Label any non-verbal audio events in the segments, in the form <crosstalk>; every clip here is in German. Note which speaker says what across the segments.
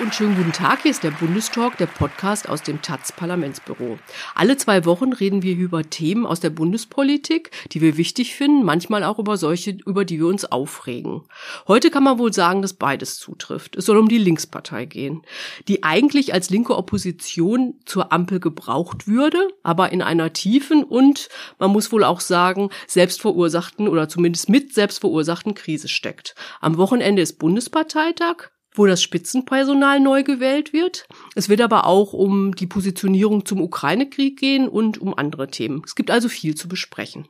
Speaker 1: Und schönen guten Tag. Hier ist der Bundestalk, der Podcast aus dem taz Parlamentsbüro. Alle zwei Wochen reden wir über Themen aus der Bundespolitik, die wir wichtig finden, manchmal auch über solche, über die wir uns aufregen. Heute kann man wohl sagen, dass beides zutrifft. Es soll um die Linkspartei gehen, die eigentlich als linke Opposition zur Ampel gebraucht würde, aber in einer tiefen und, man muss wohl auch sagen, selbstverursachten oder zumindest mit selbstverursachten Krise steckt. Am Wochenende ist Bundesparteitag wo das Spitzenpersonal neu gewählt wird. Es wird aber auch um die Positionierung zum Ukraine-Krieg gehen und um andere Themen. Es gibt also viel zu besprechen.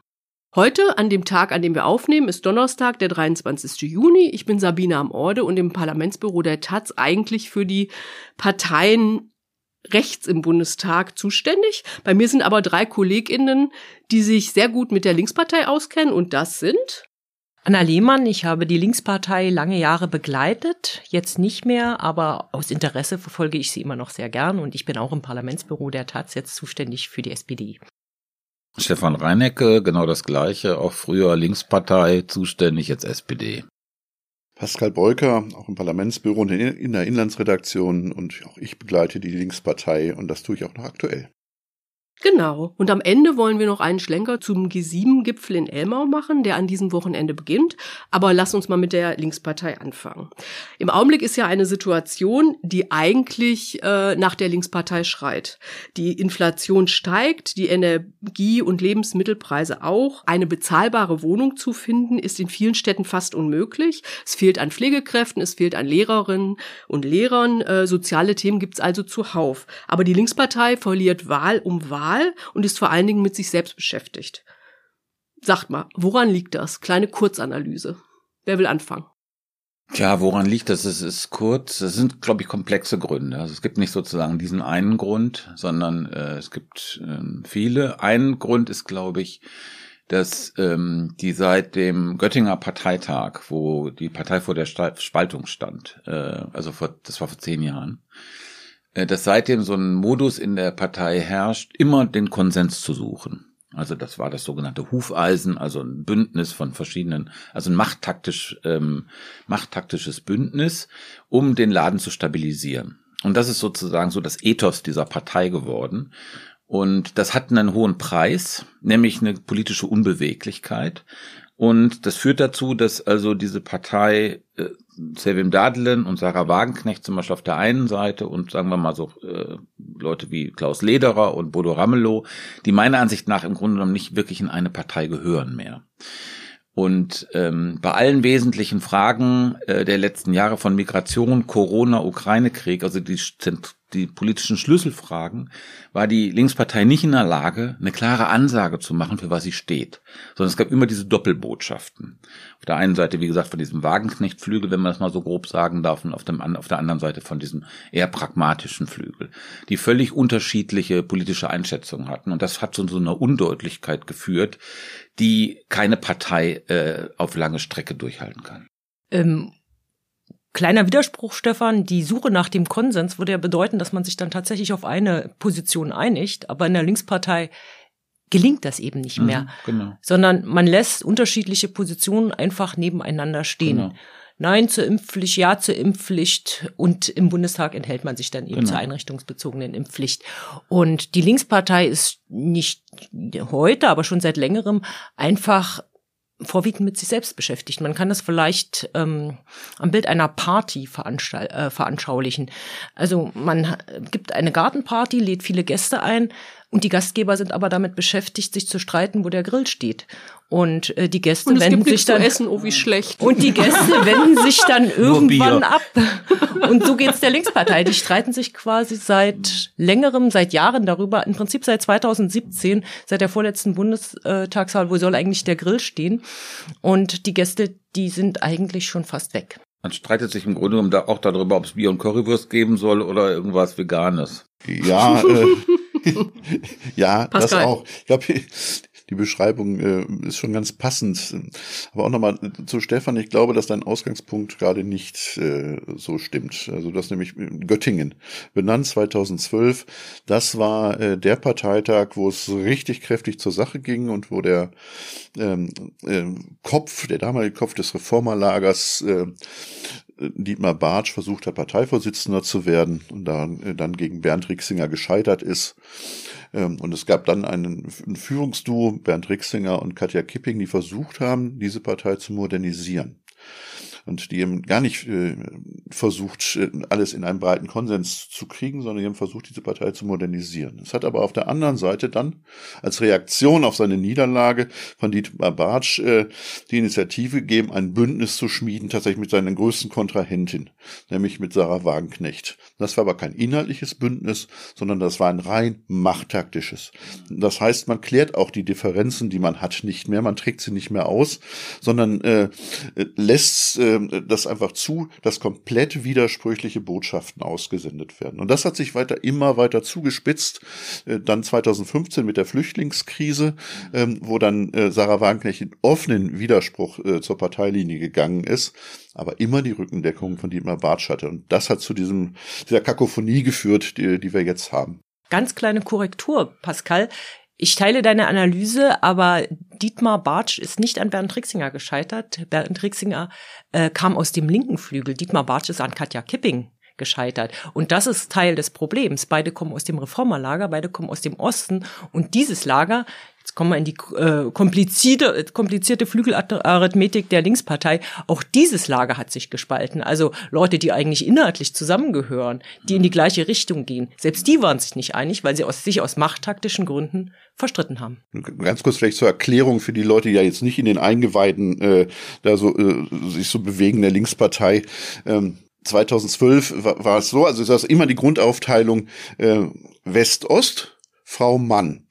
Speaker 1: Heute, an dem Tag, an dem wir aufnehmen, ist Donnerstag, der 23. Juni. Ich bin Sabine am Orde und im Parlamentsbüro der Taz eigentlich für die Parteien rechts im Bundestag zuständig. Bei mir sind aber drei KollegInnen, die sich sehr gut mit der Linkspartei auskennen und das sind
Speaker 2: Anna Lehmann, ich habe die Linkspartei lange Jahre begleitet, jetzt nicht mehr, aber aus Interesse verfolge ich sie immer noch sehr gern und ich bin auch im Parlamentsbüro der Taz jetzt zuständig für die SPD.
Speaker 3: Stefan Reinecke, genau das gleiche, auch früher Linkspartei, zuständig jetzt SPD.
Speaker 4: Pascal Beuker, auch im Parlamentsbüro und in der Inlandsredaktion und auch ich begleite die Linkspartei und das tue ich auch noch aktuell.
Speaker 1: Genau. Und am Ende wollen wir noch einen Schlenker zum G7-Gipfel in Elmau machen, der an diesem Wochenende beginnt. Aber lass uns mal mit der Linkspartei anfangen. Im Augenblick ist ja eine Situation, die eigentlich äh, nach der Linkspartei schreit. Die Inflation steigt, die Energie- und Lebensmittelpreise auch. Eine bezahlbare Wohnung zu finden, ist in vielen Städten fast unmöglich. Es fehlt an Pflegekräften, es fehlt an Lehrerinnen und Lehrern. Äh, soziale Themen gibt's also zuhauf. Aber die Linkspartei verliert Wahl um Wahl Wahl und ist vor allen Dingen mit sich selbst beschäftigt. Sagt mal, woran liegt das? Kleine Kurzanalyse. Wer will anfangen?
Speaker 3: Tja, woran liegt das? Es ist kurz. Es sind, glaube ich, komplexe Gründe. Also es gibt nicht sozusagen diesen einen Grund, sondern äh, es gibt äh, viele. Ein Grund ist, glaube ich, dass ähm, die seit dem Göttinger Parteitag, wo die Partei vor der Spaltung stand, äh, also vor, das war vor zehn Jahren, dass seitdem so ein Modus in der Partei herrscht, immer den Konsens zu suchen. Also das war das sogenannte Hufeisen, also ein Bündnis von verschiedenen, also ein machttaktisch, ähm, machttaktisches Bündnis, um den Laden zu stabilisieren. Und das ist sozusagen so das Ethos dieser Partei geworden. Und das hat einen hohen Preis, nämlich eine politische Unbeweglichkeit. Und das führt dazu, dass also diese Partei äh, Sevim Dadelen und Sarah Wagenknecht zum Beispiel auf der einen Seite und sagen wir mal so äh, Leute wie Klaus Lederer und Bodo Ramelow, die meiner Ansicht nach im Grunde genommen nicht wirklich in eine Partei gehören mehr. Und ähm, bei allen wesentlichen Fragen äh, der letzten Jahre von Migration, Corona, Ukraine-Krieg, also die die politischen Schlüsselfragen, war die Linkspartei nicht in der Lage, eine klare Ansage zu machen, für was sie steht. Sondern es gab immer diese Doppelbotschaften. Auf der einen Seite, wie gesagt, von diesem Wagenknechtflügel, wenn man das mal so grob sagen darf, und auf, dem, auf der anderen Seite von diesem eher pragmatischen Flügel, die völlig unterschiedliche politische Einschätzungen hatten. Und das hat zu so einer Undeutlichkeit geführt, die keine Partei äh, auf lange Strecke durchhalten kann.
Speaker 2: Ähm Kleiner Widerspruch, Stefan, die Suche nach dem Konsens würde ja bedeuten, dass man sich dann tatsächlich auf eine Position einigt, aber in der Linkspartei gelingt das eben nicht mehr, mhm, genau. sondern man lässt unterschiedliche Positionen einfach nebeneinander stehen. Genau. Nein zur Impfpflicht, ja zur Impfpflicht und im Bundestag enthält man sich dann eben genau. zur einrichtungsbezogenen Impfpflicht. Und die Linkspartei ist nicht heute, aber schon seit längerem einfach vorwiegend mit sich selbst beschäftigt. Man kann das vielleicht ähm, am Bild einer Party äh, veranschaulichen. Also man gibt eine Gartenparty, lädt viele Gäste ein und die Gastgeber sind aber damit beschäftigt, sich zu streiten, wo der Grill steht. Und äh, die Gäste
Speaker 1: und
Speaker 2: wenden sich dann
Speaker 1: essen, oh wie schlecht.
Speaker 2: Und die Gäste <laughs> wenden sich dann irgendwann ab. Und so geht's der Linkspartei. Die streiten sich quasi seit längerem, seit Jahren darüber. Im Prinzip seit 2017, seit der vorletzten Bundestagswahl, wo soll eigentlich der Grill stehen? Und die Gäste, die sind eigentlich schon fast weg.
Speaker 3: Man streitet sich im Grunde genommen auch darüber, ob es Bier und Currywurst geben soll oder irgendwas Veganes.
Speaker 4: Ja, äh, <laughs> ja, Pascal. das auch. Ich glaube, die Beschreibung äh, ist schon ganz passend. Aber auch nochmal zu Stefan, ich glaube, dass dein Ausgangspunkt gerade nicht äh, so stimmt. Also das nämlich Göttingen, benannt 2012, das war äh, der Parteitag, wo es richtig kräftig zur Sache ging und wo der ähm, äh, Kopf, der damalige Kopf des Reformerlagers, äh, Dietmar Bartsch versucht hat, Parteivorsitzender zu werden und dann, äh, dann gegen Bernd Rixinger gescheitert ist. Ähm, und es gab dann einen, ein Führungsduo, Bernd Rixinger und Katja Kipping, die versucht haben, diese Partei zu modernisieren und die haben gar nicht äh, versucht, äh, alles in einen breiten Konsens zu kriegen, sondern die haben versucht, diese Partei zu modernisieren. Es hat aber auf der anderen Seite dann als Reaktion auf seine Niederlage von Dietmar Bartsch äh, die Initiative gegeben, ein Bündnis zu schmieden, tatsächlich mit seiner größten Kontrahentin, nämlich mit Sarah Wagenknecht. Das war aber kein inhaltliches Bündnis, sondern das war ein rein machttaktisches. Das heißt, man klärt auch die Differenzen, die man hat, nicht mehr, man trägt sie nicht mehr aus, sondern äh, lässt äh, das einfach zu, dass komplett widersprüchliche Botschaften ausgesendet werden. Und das hat sich weiter immer weiter zugespitzt. Äh, dann 2015 mit der Flüchtlingskrise, ähm, wo dann äh, Sarah Wagenknecht in offenen Widerspruch äh, zur Parteilinie gegangen ist, aber immer die Rückendeckung von Dietmar Bartsch hatte. Und das hat zu diesem, dieser Kakophonie geführt, die, die wir jetzt haben.
Speaker 2: Ganz kleine Korrektur, Pascal. Ich teile deine Analyse, aber Dietmar Bartsch ist nicht an Bernd Rixinger gescheitert. Bernd Rixinger äh, kam aus dem linken Flügel. Dietmar Bartsch ist an Katja Kipping gescheitert. Und das ist Teil des Problems. Beide kommen aus dem Reformerlager, beide kommen aus dem Osten. Und dieses Lager Jetzt kommen wir in die äh, komplizierte, komplizierte Flügelarithmetik der Linkspartei. Auch dieses Lager hat sich gespalten. Also Leute, die eigentlich inhaltlich zusammengehören, die in die gleiche Richtung gehen. Selbst die waren sich nicht einig, weil sie aus, sich aus machttaktischen Gründen verstritten haben.
Speaker 4: Ganz kurz vielleicht zur Erklärung für die Leute, die ja jetzt nicht in den Eingeweiden äh, da so äh, sich so bewegen der Linkspartei. Ähm, 2012 war, war es so, also es ist immer die Grundaufteilung äh, West-Ost, Frau Mann.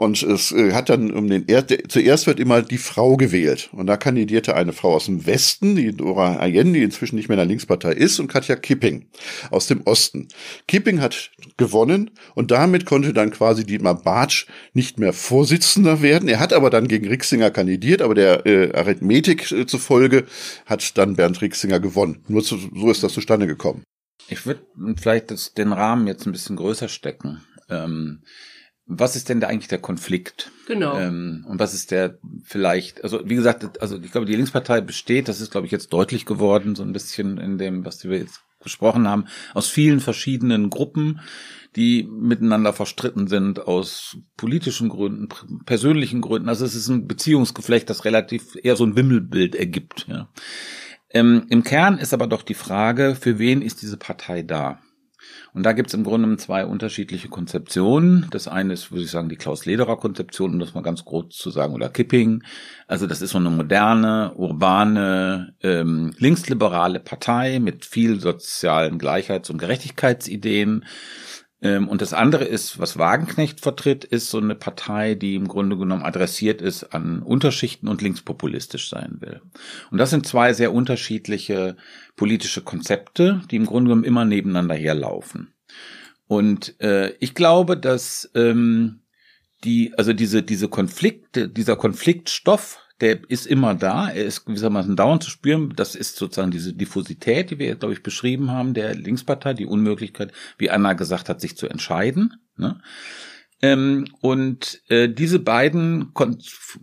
Speaker 4: Und es äh, hat dann um den er zuerst wird immer die Frau gewählt. Und da kandidierte eine Frau aus dem Westen, die Dora Ayen, die inzwischen nicht mehr in der Linkspartei ist, und Katja Kipping aus dem Osten. Kipping hat gewonnen und damit konnte dann quasi Dietmar Bartsch nicht mehr Vorsitzender werden. Er hat aber dann gegen Rixinger kandidiert, aber der äh, Arithmetik äh, zufolge hat dann Bernd Rixinger gewonnen. Nur zu, so ist das zustande gekommen.
Speaker 3: Ich würde vielleicht das, den Rahmen jetzt ein bisschen größer stecken. Ähm, was ist denn da eigentlich der Konflikt?
Speaker 1: Genau.
Speaker 3: Ähm, und was ist der vielleicht, also wie gesagt, also ich glaube, die Linkspartei besteht, das ist, glaube ich, jetzt deutlich geworden, so ein bisschen in dem, was wir jetzt gesprochen haben, aus vielen verschiedenen Gruppen, die miteinander verstritten sind, aus politischen Gründen, persönlichen Gründen. Also es ist ein Beziehungsgeflecht, das relativ eher so ein Wimmelbild ergibt. Ja. Ähm, Im Kern ist aber doch die Frage, für wen ist diese Partei da? Und da gibt es im Grunde zwei unterschiedliche Konzeptionen. Das eine ist, würde ich sagen, die Klaus-Lederer-Konzeption, um das mal ganz groß zu sagen, oder Kipping. Also das ist so eine moderne, urbane, ähm, linksliberale Partei mit viel sozialen Gleichheits- und Gerechtigkeitsideen und das andere ist, was Wagenknecht vertritt, ist so eine Partei, die im Grunde genommen adressiert ist an Unterschichten und linkspopulistisch sein will. Und das sind zwei sehr unterschiedliche politische Konzepte, die im Grunde genommen immer nebeneinander herlaufen. Und äh, ich glaube, dass ähm, die, also diese, diese Konflikte, dieser Konfliktstoff, der ist immer da, er ist gewissermaßen dauernd zu spüren. Das ist sozusagen diese Diffusität, die wir, glaube ich, beschrieben haben, der Linkspartei, die Unmöglichkeit, wie Anna gesagt hat, sich zu entscheiden. Ne? Ähm, und äh, diese beiden kon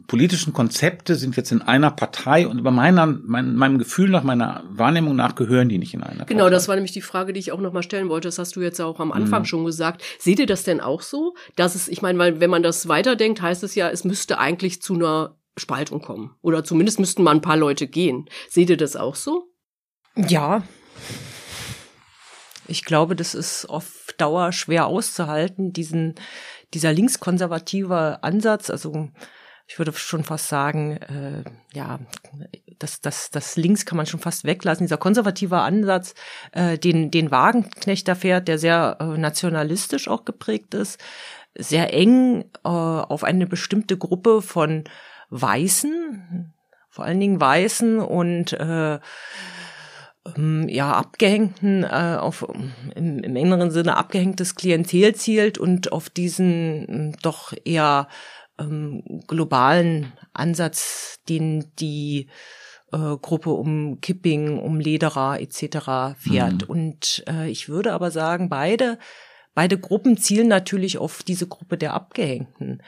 Speaker 3: politischen Konzepte sind jetzt in einer Partei und bei meiner, mein, meinem Gefühl nach, meiner Wahrnehmung nach, gehören die nicht in einer
Speaker 1: genau,
Speaker 3: Partei.
Speaker 1: Genau, das war nämlich die Frage, die ich auch nochmal stellen wollte. Das hast du jetzt auch am Anfang mhm. schon gesagt. Seht ihr das denn auch so? Dass es, ich meine, weil wenn man das weiterdenkt, heißt es ja, es müsste eigentlich zu einer Spaltung kommen. Oder zumindest müssten mal ein paar Leute gehen. Seht ihr das auch so?
Speaker 2: Ja. Ich glaube, das ist auf Dauer schwer auszuhalten, diesen, dieser linkskonservative Ansatz, also ich würde schon fast sagen, äh, ja, das, das, das Links kann man schon fast weglassen. Dieser konservative Ansatz, äh, den, den Wagenknecht da fährt, der sehr äh, nationalistisch auch geprägt ist, sehr eng äh, auf eine bestimmte Gruppe von Weißen, vor allen Dingen Weißen und äh, ähm, ja abgehängten äh, auf im, im engeren Sinne abgehängtes Klientel zielt und auf diesen doch eher ähm, globalen Ansatz, den die äh, Gruppe um Kipping, um Lederer etc. fährt. Mhm. Und äh, ich würde aber sagen, beide, beide Gruppen zielen natürlich auf diese Gruppe der Abgehängten.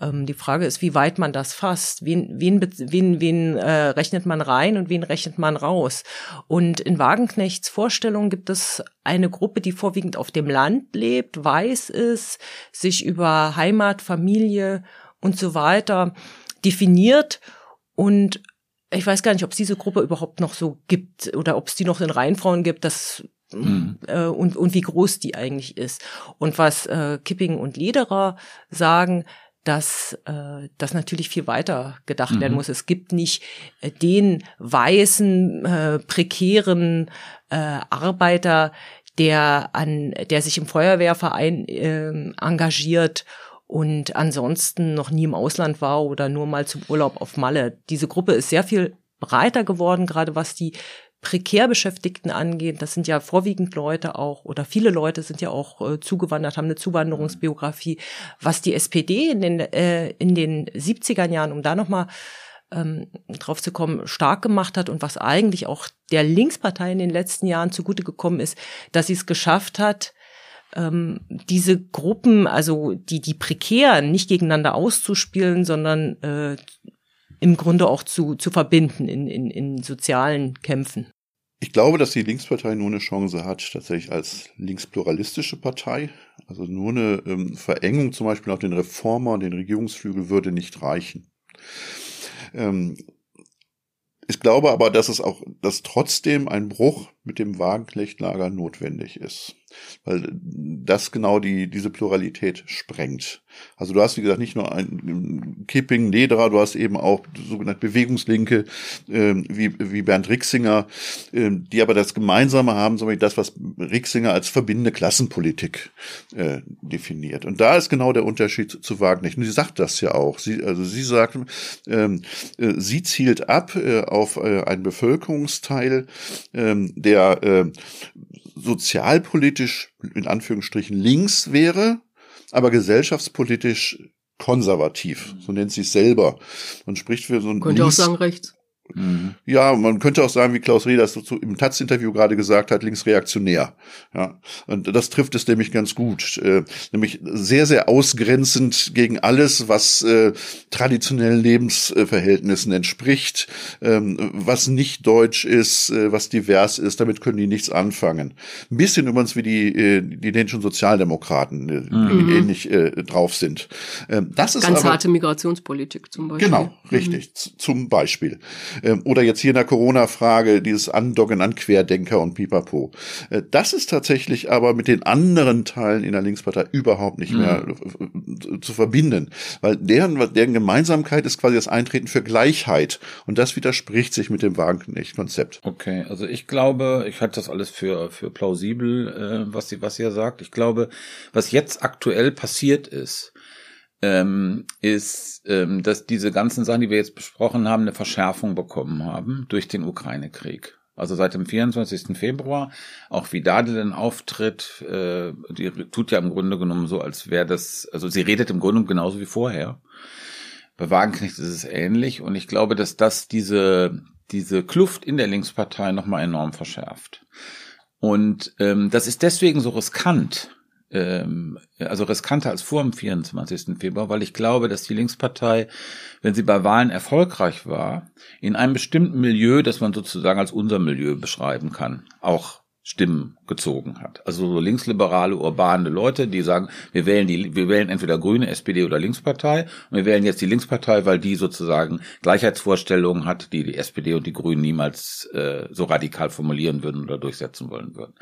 Speaker 2: Ähm, die Frage ist, wie weit man das fasst. Wen, wen, wen, wen äh, rechnet man rein und wen rechnet man raus? Und in Wagenknechts Vorstellung gibt es eine Gruppe, die vorwiegend auf dem Land lebt, weiß ist, sich über Heimat, Familie und so weiter definiert und ich weiß gar nicht, ob es diese Gruppe überhaupt noch so gibt oder ob es die noch in Reihenfrauen gibt, das mhm. äh, und, und wie groß die eigentlich ist. Und was äh, Kipping und Lederer sagen, dass äh, das natürlich viel weiter gedacht mhm. werden muss. Es gibt nicht äh, den weißen, äh, prekären äh, Arbeiter, der an, der sich im Feuerwehrverein äh, engagiert und ansonsten noch nie im Ausland war oder nur mal zum Urlaub auf Malle. Diese Gruppe ist sehr viel breiter geworden, gerade was die prekär Beschäftigten angeht. Das sind ja vorwiegend Leute auch oder viele Leute sind ja auch äh, zugewandert, haben eine Zuwanderungsbiografie. Was die SPD in den, äh, in den 70er Jahren, um da nochmal ähm, drauf zu kommen, stark gemacht hat und was eigentlich auch der Linkspartei in den letzten Jahren zugute gekommen ist, dass sie es geschafft hat, ähm, diese Gruppen, also die, die prekären, nicht gegeneinander auszuspielen, sondern äh, im Grunde auch zu, zu verbinden in, in, in sozialen Kämpfen.
Speaker 4: Ich glaube, dass die Linkspartei nur eine Chance hat, tatsächlich als linkspluralistische Partei. Also nur eine ähm, Verengung zum Beispiel auf den Reformer und den Regierungsflügel würde nicht reichen. Ähm, ich glaube aber, dass es auch, dass trotzdem ein Bruch mit dem Wagenknechtlager notwendig ist weil das genau die, diese Pluralität sprengt. Also du hast, wie gesagt, nicht nur ein Kipping, Lederer, du hast eben auch sogenannte Bewegungslinke, äh, wie, wie Bernd Rixinger, äh, die aber das Gemeinsame haben, so wie das, was Rixinger als verbindende Klassenpolitik äh, definiert. Und da ist genau der Unterschied zu Wagner. Und sie sagt das ja auch. Sie, also sie sagt, ähm, äh, sie zielt ab äh, auf äh, einen Bevölkerungsteil, äh, der sozialpolitisch in Anführungsstrichen links wäre, aber gesellschaftspolitisch konservativ, so nennt sie es selber. Man spricht für so ein
Speaker 1: Könnte links, auch sagen rechts.
Speaker 4: Mhm. Ja, man könnte auch sagen, wie Klaus Reh das so im Taz-Interview gerade gesagt hat, linksreaktionär. Ja, und das trifft es nämlich ganz gut. Äh, nämlich sehr, sehr ausgrenzend gegen alles, was äh, traditionellen Lebensverhältnissen entspricht, ähm, was nicht deutsch ist, äh, was divers ist, damit können die nichts anfangen. Ein bisschen übrigens wie die, äh, die dänischen Sozialdemokraten, äh, mhm. die ähnlich äh, drauf sind. Ähm, das ist
Speaker 1: Ganz
Speaker 4: aber,
Speaker 1: harte Migrationspolitik zum Beispiel.
Speaker 4: Genau, richtig, mhm. zum Beispiel. Ähm, oder jetzt hier in der Corona-Frage dieses Andocken an Querdenker und Pipapo. Äh, das ist tatsächlich aber mit den anderen Teilen in der Linkspartei überhaupt nicht mehr mhm. zu verbinden, weil deren, deren Gemeinsamkeit ist quasi das Eintreten für Gleichheit und das widerspricht sich mit dem Wagenknecht-Konzept.
Speaker 3: Okay, also ich glaube, ich halte das alles für, für plausibel, äh, was sie, was ihr sagt. Ich glaube, was jetzt aktuell passiert ist, ähm, ist, ähm, dass diese ganzen Sachen, die wir jetzt besprochen haben, eine Verschärfung bekommen haben durch den Ukraine-Krieg. Also seit dem 24. Februar, auch wie Dade den auftritt, äh, die tut ja im Grunde genommen so, als wäre das, also sie redet im Grunde genauso wie vorher. Bei Wagenknecht ist es ähnlich und ich glaube, dass das diese, diese Kluft in der Linkspartei nochmal enorm verschärft. Und ähm, das ist deswegen so riskant, also riskanter als vor dem 24. Februar, weil ich glaube, dass die Linkspartei, wenn sie bei Wahlen erfolgreich war, in einem bestimmten Milieu, das man sozusagen als unser Milieu beschreiben kann, auch Stimmen gezogen hat. Also so linksliberale, urbane Leute, die sagen, wir wählen die, wir wählen entweder Grüne, SPD oder Linkspartei und wir wählen jetzt die Linkspartei, weil die sozusagen Gleichheitsvorstellungen hat, die die SPD und die Grünen niemals äh, so radikal formulieren würden oder durchsetzen wollen würden.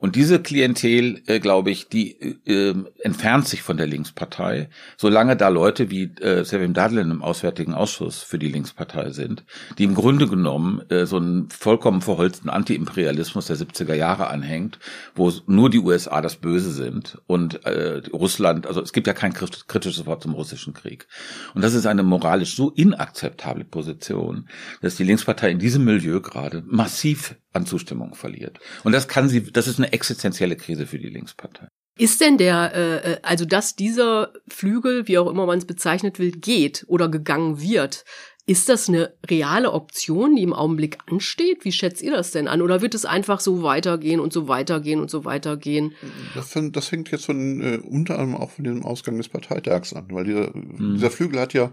Speaker 3: Und diese Klientel, äh, glaube ich, die äh, entfernt sich von der Linkspartei, solange da Leute wie äh, Sevim Dadlin im Auswärtigen Ausschuss für die Linkspartei sind, die im Grunde genommen äh, so einen vollkommen verholzten Antiimperialismus der 70er Jahre anhängt, wo nur die USA das Böse sind und äh, Russland, also es gibt ja kein kritisches Wort zum russischen Krieg. Und das ist eine moralisch so inakzeptable Position, dass die Linkspartei in diesem Milieu gerade massiv an Zustimmung verliert. Und das kann sie, das ist eine existenzielle Krise für die Linkspartei.
Speaker 1: Ist denn der, äh, also dass dieser Flügel, wie auch immer man es bezeichnet will, geht oder gegangen wird, ist das eine reale Option, die im Augenblick ansteht? Wie schätzt ihr das denn an? Oder wird es einfach so weitergehen und so weitergehen und so weitergehen?
Speaker 4: Das, das hängt jetzt von äh, unter anderem auch von dem Ausgang des Parteitags an, weil dieser, mhm. dieser Flügel hat ja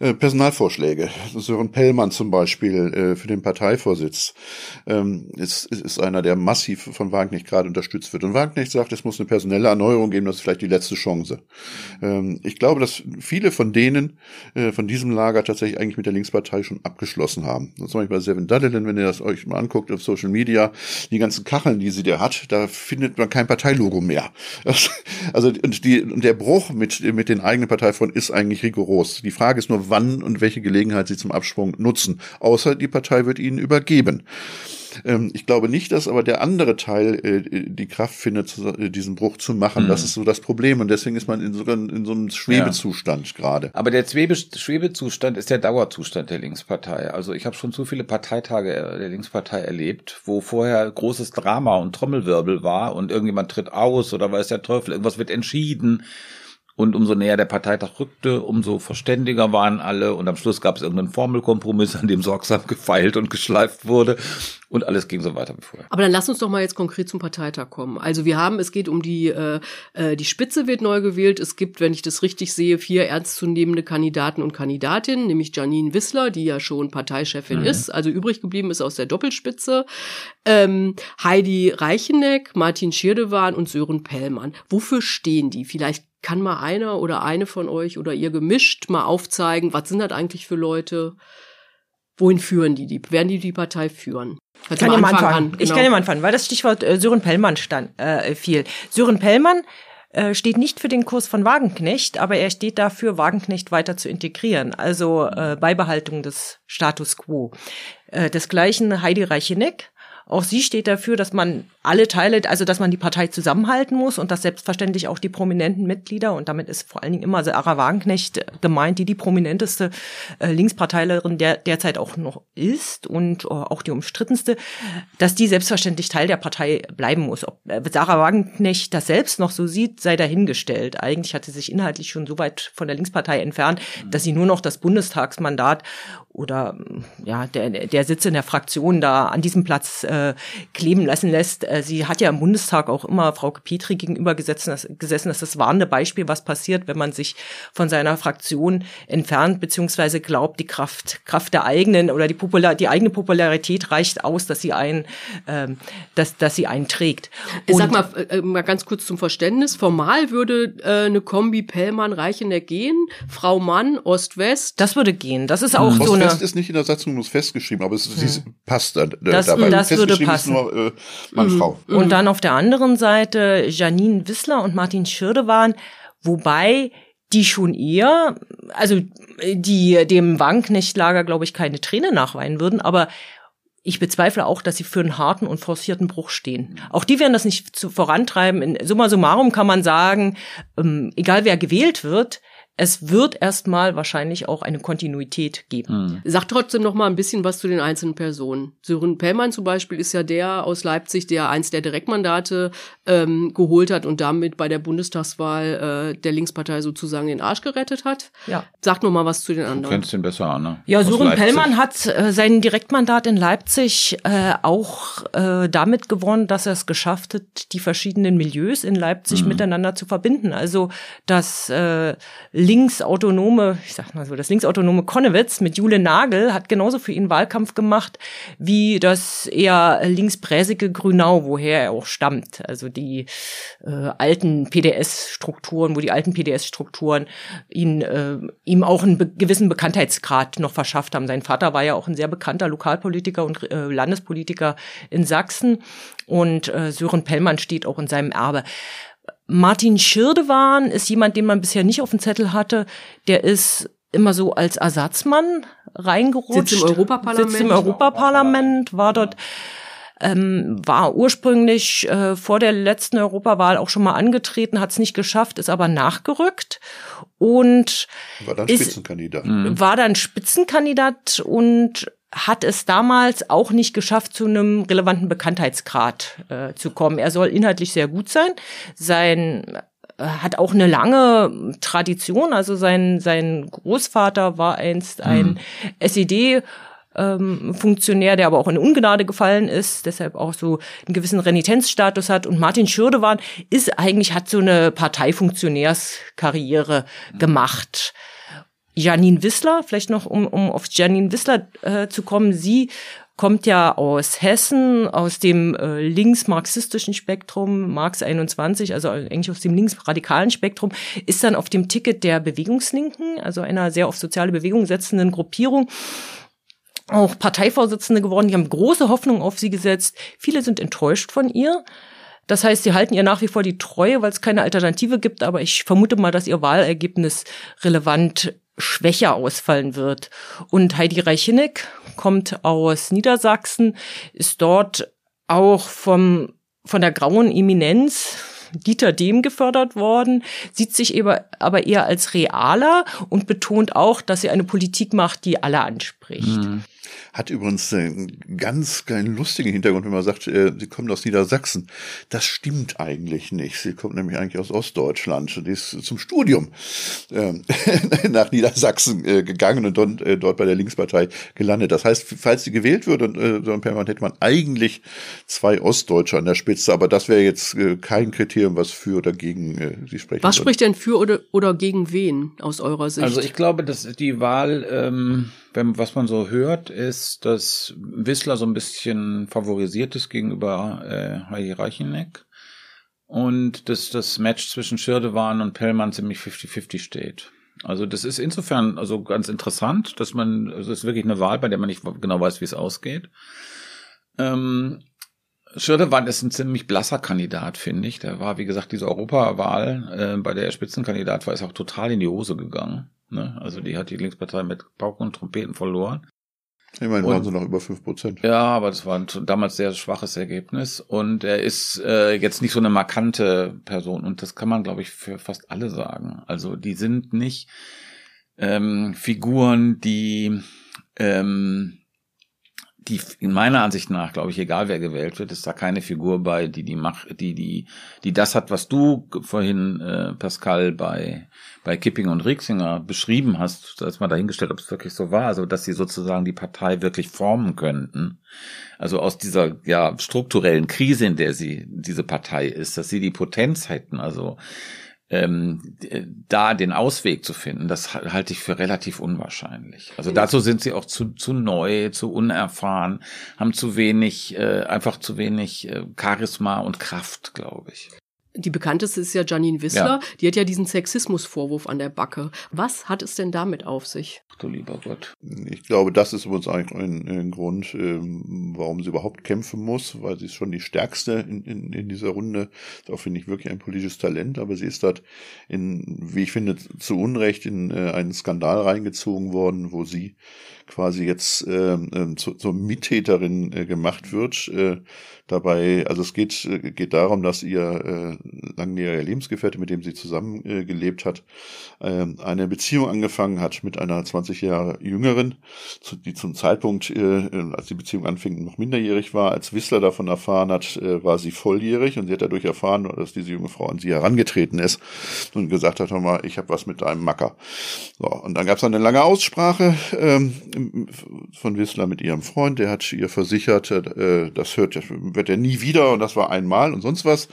Speaker 4: äh, Personalvorschläge. Sören Pellmann zum Beispiel äh, für den Parteivorsitz ähm, ist, ist einer, der massiv von Wagenknecht gerade unterstützt wird. Und Wagenknecht sagt, es muss eine personelle Erneuerung geben, das ist vielleicht die letzte Chance. Ähm, ich glaube, dass viele von denen, äh, von diesem Lager tatsächlich eigentlich mit der Linkspartei schon abgeschlossen haben. Zum Beispiel bei Seven Dudlin, wenn ihr das euch mal anguckt auf Social Media, die ganzen Kacheln, die sie da hat, da findet man kein Parteilogo mehr. <laughs> Also und, die, und der Bruch mit, mit den eigenen Parteifreunden ist eigentlich rigoros. Die Frage ist nur, wann und welche Gelegenheit sie zum Absprung nutzen. Außer die Partei wird ihnen übergeben. Ähm, ich glaube nicht, dass aber der andere Teil äh, die Kraft findet, äh, diesen Bruch zu machen. Mhm. Das ist so das Problem und deswegen ist man in so, in so einem Schwebezustand ja. gerade.
Speaker 3: Aber der Schwebezustand ist der Dauerzustand der Linkspartei. Also ich habe schon zu viele Parteitage der Linkspartei erlebt, wo vorher großes Drama und Trommelwirbel war und irgendjemand tritt aus oder weiß der Teufel, irgendwas wird entschieden. Und umso näher der Parteitag rückte, umso verständiger waren alle. Und am Schluss gab es irgendeinen Formelkompromiss, an dem sorgsam gefeilt und geschleift wurde. Und alles ging so weiter wie vorher.
Speaker 1: Aber dann lass uns doch mal jetzt konkret zum Parteitag kommen. Also wir haben, es geht um die, äh, äh, die Spitze wird neu gewählt. Es gibt, wenn ich das richtig sehe, vier ernstzunehmende Kandidaten und Kandidatinnen, nämlich Janine Wissler, die ja schon Parteichefin mhm. ist, also übrig geblieben ist aus der Doppelspitze, ähm, Heidi Reicheneck, Martin Schirdewan und Sören Pellmann. Wofür stehen die? Vielleicht kann mal einer oder eine von euch oder ihr gemischt mal aufzeigen, was sind das eigentlich für Leute? Wohin führen die die? Werden die die Partei führen?
Speaker 2: Ich kann, ja mal anfangen. An, genau. Ich kann ja mal anfangen, weil das Stichwort äh, Sören Pellmann stand, äh, fiel. Sören Pellmann äh, steht nicht für den Kurs von Wagenknecht, aber er steht dafür, Wagenknecht weiter zu integrieren, also äh, Beibehaltung des Status quo. Äh, desgleichen Heidi Reicheneck, auch sie steht dafür, dass man alle Teile, also dass man die Partei zusammenhalten muss und dass selbstverständlich auch die prominenten Mitglieder, und damit ist vor allen Dingen immer Sarah Wagenknecht gemeint, die die prominenteste äh, Linksparteilerin der derzeit auch noch ist und äh, auch die umstrittenste, dass die selbstverständlich Teil der Partei bleiben muss. Ob äh, Sarah Wagenknecht das selbst noch so sieht, sei dahingestellt. Eigentlich hat sie sich inhaltlich schon so weit von der Linkspartei entfernt, dass sie nur noch das Bundestagsmandat oder ja der der Sitz in der Fraktion da an diesem Platz äh, kleben lassen lässt. Äh, sie hat ja im Bundestag auch immer Frau Petri gegenüber gesessen, das, gesessen, dass das warnende Beispiel, was passiert, wenn man sich von seiner Fraktion entfernt beziehungsweise glaubt, die Kraft Kraft der eigenen oder die Popular die eigene Popularität reicht aus, dass sie einen ähm, dass dass sie einen trägt.
Speaker 1: Und Sag mal äh, mal ganz kurz zum Verständnis. Formal würde äh, eine Kombi Pellmann Reicheneck gehen, Frau Mann Ost-West.
Speaker 2: Das würde gehen. Das ist auch so eine
Speaker 4: Fest ist nicht in der Satzung festgeschrieben, aber es, hm. passt da,
Speaker 2: das, dabei. Das würde passen. Nur, äh,
Speaker 4: Mann, mhm. Frau.
Speaker 2: Und dann auf der anderen Seite Janine Wissler und Martin Schirde waren, wobei die schon eher, also die dem Wanknechtlager, glaube ich, keine Träne nachweinen würden, aber ich bezweifle auch, dass sie für einen harten und forcierten Bruch stehen. Auch die werden das nicht zu vorantreiben. In summa summarum kann man sagen, ähm, egal wer gewählt wird, es wird erstmal wahrscheinlich auch eine Kontinuität geben.
Speaker 1: Mhm. Sag trotzdem noch mal ein bisschen was zu den einzelnen Personen. Sören Pellmann zum Beispiel ist ja der aus Leipzig, der eins der Direktmandate ähm, geholt hat und damit bei der Bundestagswahl äh, der Linkspartei sozusagen den Arsch gerettet hat.
Speaker 2: Ja.
Speaker 1: Sag noch mal was zu den anderen. Du
Speaker 3: kennst den besser, Anne.
Speaker 2: Ja, Sören Pellmann hat äh, sein Direktmandat in Leipzig äh, auch äh, damit gewonnen, dass er es geschafft hat, die verschiedenen Milieus in Leipzig mhm. miteinander zu verbinden. Also das äh, linksautonome, ich sag mal so, das linksautonome Konnewitz mit Jule Nagel hat genauso für ihn Wahlkampf gemacht wie das eher linksbräsige Grünau, woher er auch stammt. Also die äh, alten PDS-Strukturen, wo die alten PDS-Strukturen ihn, äh, ihm auch einen be gewissen Bekanntheitsgrad noch verschafft haben. Sein Vater war ja auch ein sehr bekannter Lokalpolitiker und äh, Landespolitiker in Sachsen und äh, Sören Pellmann steht auch in seinem Erbe. Martin Schirdewan ist jemand, den man bisher nicht auf dem Zettel hatte. Der ist immer so als Ersatzmann reingerutscht.
Speaker 1: Sitzt im Europaparlament.
Speaker 2: Sitzt im Europaparlament, war dort ähm, war ursprünglich äh, vor der letzten Europawahl auch schon mal angetreten, hat es nicht geschafft, ist aber nachgerückt und
Speaker 4: war dann ist, Spitzenkandidat.
Speaker 2: War dann Spitzenkandidat und hat es damals auch nicht geschafft, zu einem relevanten Bekanntheitsgrad äh, zu kommen. Er soll inhaltlich sehr gut sein. Sein äh, hat auch eine lange Tradition. Also sein, sein Großvater war einst ein mhm. SED ähm, Funktionär, der aber auch in Ungnade gefallen ist, deshalb auch so einen gewissen Renitenzstatus hat. Und Martin Schürdewan ist eigentlich, hat so eine Parteifunktionärskarriere gemacht. Janine Wissler, vielleicht noch um, um auf Janine Wissler äh, zu kommen, sie kommt ja aus Hessen, aus dem äh, linksmarxistischen Spektrum, Marx 21, also eigentlich aus dem linksradikalen Spektrum, ist dann auf dem Ticket der Bewegungslinken, also einer sehr auf soziale Bewegung setzenden Gruppierung, auch Parteivorsitzende geworden. Die haben große Hoffnung auf sie gesetzt. Viele sind enttäuscht von ihr. Das heißt, sie halten ihr nach wie vor die Treue, weil es keine Alternative gibt. Aber ich vermute mal, dass ihr Wahlergebnis relevant schwächer ausfallen wird. Und Heidi Reicheneck kommt aus Niedersachsen, ist dort auch vom, von der grauen Eminenz Dieter Dehm gefördert worden, sieht sich aber eher als realer und betont auch, dass sie eine Politik macht, die alle anspricht. Mhm.
Speaker 4: Hat übrigens einen ganz, ganz lustigen Hintergrund, wenn man sagt, äh, sie kommt aus Niedersachsen. Das stimmt eigentlich nicht. Sie kommt nämlich eigentlich aus Ostdeutschland. Sie ist zum Studium äh, <laughs> nach Niedersachsen äh, gegangen und dort, äh, dort bei der Linkspartei gelandet. Das heißt, falls sie gewählt würde, äh, so permanent hätte man eigentlich zwei Ostdeutsche an der Spitze. Aber das wäre jetzt äh, kein Kriterium, was für oder gegen äh, sie sprechen
Speaker 1: Was spricht denn für oder, oder gegen wen aus eurer Sicht?
Speaker 3: Also ich glaube, dass die Wahl ähm, wenn, was man so hört, ist, dass Wissler so ein bisschen favorisiert ist gegenüber äh, Heidi Reicheneck und dass das Match zwischen Schirdewan und Pellmann ziemlich 50-50 steht. Also das ist insofern also ganz interessant, dass man, also es ist wirklich eine Wahl, bei der man nicht genau weiß, wie es ausgeht. Ähm, Schirdewan ist ein ziemlich blasser Kandidat, finde ich. Der war, wie gesagt, diese Europawahl, äh, bei der er Spitzenkandidat war, ist auch total in die Hose gegangen. Ne? Also die hat die Linkspartei mit Pauken und Trompeten verloren.
Speaker 4: Immerhin und, waren sie noch über fünf Prozent.
Speaker 3: Ja, aber das war ein damals sehr schwaches Ergebnis. Und er ist äh, jetzt nicht so eine markante Person. Und das kann man, glaube ich, für fast alle sagen. Also die sind nicht ähm, Figuren, die ähm, die in meiner Ansicht nach, glaube ich, egal wer gewählt wird, ist da keine Figur bei, die die macht, die die die das hat, was du vorhin äh, Pascal bei bei Kipping und Rieksinger beschrieben hast, als mal dahingestellt, ob es wirklich so war, also dass sie sozusagen die Partei wirklich formen könnten, also aus dieser ja strukturellen Krise, in der sie diese Partei ist, dass sie die Potenz hätten, also ähm, da den Ausweg zu finden, das halte ich für relativ unwahrscheinlich. Also dazu sind sie auch zu, zu neu, zu unerfahren, haben zu wenig, äh, einfach zu wenig äh, Charisma und Kraft, glaube ich.
Speaker 1: Die bekannteste ist ja Janine Wissler. Ja. Die hat ja diesen Sexismusvorwurf an der Backe. Was hat es denn damit auf sich?
Speaker 3: Ach du lieber Gott.
Speaker 4: Ich glaube, das ist uns eigentlich ein, ein Grund, ähm, warum sie überhaupt kämpfen muss, weil sie ist schon die stärkste in, in, in dieser Runde. Da finde ich wirklich ein politisches Talent, aber sie ist dort in, wie ich finde, zu Unrecht in äh, einen Skandal reingezogen worden, wo sie quasi jetzt äh, äh, zu, zur Mittäterin äh, gemacht wird. Äh, dabei, also es geht, äh, geht darum, dass ihr äh, langjähriger Lebensgefährte, mit dem sie zusammen äh, gelebt hat, äh, eine Beziehung angefangen hat mit einer 20 Jahre jüngeren, zu, die zum Zeitpunkt, äh, als die Beziehung anfing, noch minderjährig war. Als Wissler davon erfahren hat, äh, war sie volljährig und sie hat dadurch erfahren, dass diese junge Frau an sie herangetreten ist und gesagt hat, hör mal, ich habe was mit deinem Macker. So, und dann gab es eine lange Aussprache. Ähm, von Wissler mit ihrem Freund, der hat ihr versichert, äh, das hört, wird er nie wieder und das war einmal und sonst was.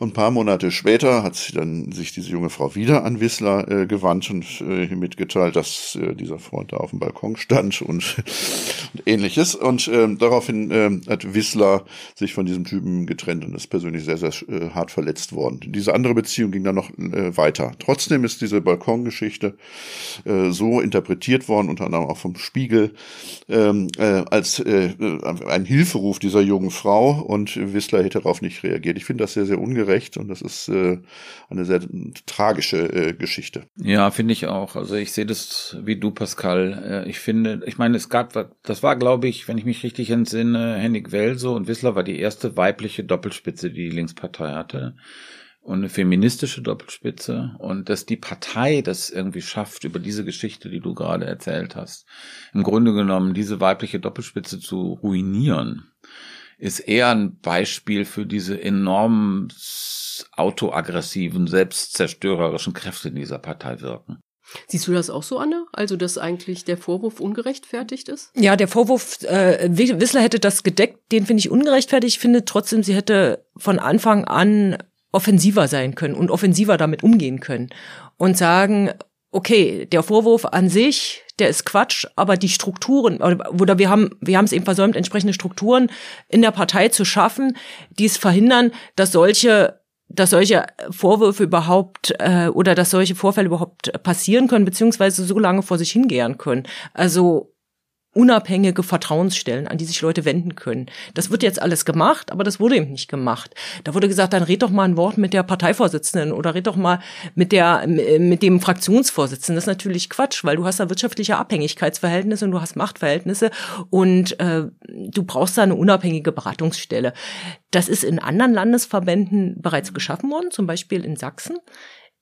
Speaker 4: Und ein paar Monate später hat sich dann sich diese junge Frau wieder an Wissler äh, gewandt und äh, mitgeteilt, dass äh, dieser Freund da auf dem Balkon stand und, <laughs> und ähnliches. Und ähm, daraufhin ähm, hat Wissler sich von diesem Typen getrennt und ist persönlich sehr, sehr äh, hart verletzt worden. Diese andere Beziehung ging dann noch äh, weiter. Trotzdem ist diese Balkongeschichte äh, so interpretiert worden, unter anderem auch vom Spiegel, ähm, äh, als äh, ein Hilferuf dieser jungen Frau und Wissler hätte darauf nicht reagiert. Ich finde das sehr, sehr ungerecht recht und das ist äh, eine sehr tragische äh, Geschichte.
Speaker 3: Ja, finde ich auch. Also ich sehe das wie du, Pascal. Äh, ich finde, ich meine, es gab, das war, glaube ich, wenn ich mich richtig entsinne, Henning Welso und Wissler war die erste weibliche Doppelspitze, die die Linkspartei hatte. und eine feministische Doppelspitze und dass die Partei das irgendwie schafft, über diese Geschichte, die du gerade erzählt hast, im Grunde genommen diese weibliche Doppelspitze zu ruinieren, ist eher ein Beispiel für diese enorm autoaggressiven, selbstzerstörerischen Kräfte in dieser Partei wirken.
Speaker 1: Siehst du das auch so, Anne? Also, dass eigentlich der Vorwurf ungerechtfertigt ist?
Speaker 2: Ja, der Vorwurf, äh, Wissler hätte das gedeckt, den finde ich ungerechtfertigt. Ich finde trotzdem, sie hätte von Anfang an offensiver sein können und offensiver damit umgehen können und sagen, okay, der Vorwurf an sich, der ist Quatsch, aber die Strukturen, oder wir haben, wir haben es eben versäumt, entsprechende Strukturen in der Partei zu schaffen, die es verhindern, dass solche dass solche Vorwürfe überhaupt äh, oder dass solche Vorfälle überhaupt passieren können, beziehungsweise so lange vor sich hingehen können. Also unabhängige Vertrauensstellen, an die sich Leute wenden können. Das wird jetzt alles gemacht, aber das wurde eben nicht gemacht. Da wurde gesagt, dann red doch mal ein Wort mit der Parteivorsitzenden oder red doch mal mit der mit dem Fraktionsvorsitzenden. Das ist natürlich Quatsch, weil du hast da wirtschaftliche Abhängigkeitsverhältnisse und du hast Machtverhältnisse und äh, du brauchst da eine unabhängige Beratungsstelle. Das ist in anderen Landesverbänden bereits geschaffen worden, zum Beispiel in Sachsen.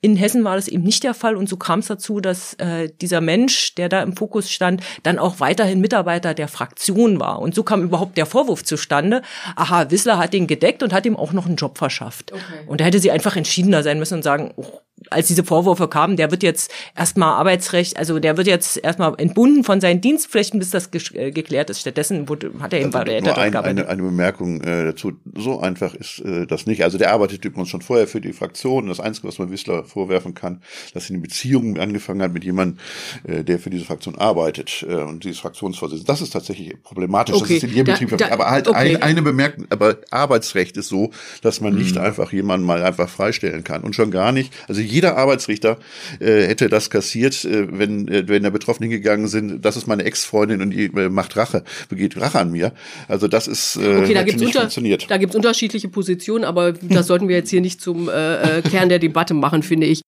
Speaker 2: In Hessen war das eben nicht der Fall und so kam es dazu, dass äh, dieser Mensch, der da im Fokus stand, dann auch weiterhin Mitarbeiter der Fraktion war. Und so kam überhaupt der Vorwurf zustande, aha, Wissler hat ihn gedeckt und hat ihm auch noch einen Job verschafft. Okay. Und da hätte sie einfach entschiedener sein müssen und sagen, oh, als diese Vorwürfe kamen, der wird jetzt erstmal Arbeitsrecht, also der wird jetzt erstmal entbunden von seinen Dienstpflichten, bis das äh, geklärt ist. Stattdessen wurde, hat er eben
Speaker 4: also bei der ein, eine, eine Bemerkung äh, dazu. So einfach ist äh, das nicht. Also der arbeitet übrigens schon vorher für die Fraktion. Das Einzige, was man Wissler vorwerfen kann, dass sie eine Beziehung angefangen hat mit jemandem, äh, der für diese Fraktion arbeitet äh, und dieses Fraktionsvorsitzende. Das ist tatsächlich problematisch. Okay, das ist in jedem da, Betrieb. Da, aber halt okay. ein, eine Bemerkung, aber Arbeitsrecht ist so, dass man nicht mhm. einfach jemanden mal einfach freistellen kann. Und schon gar nicht, also jeder Arbeitsrichter äh, hätte das kassiert, äh, wenn, äh, wenn der Betroffene hingegangen sind, das ist meine Ex-Freundin und die äh, macht Rache, begeht Rache an mir. Also das ist äh,
Speaker 1: okay, da gibt's nicht funktioniert. Da gibt's unterschiedliche Positionen, aber das sollten wir jetzt hier nicht zum äh, äh Kern der Debatte machen, finde ich.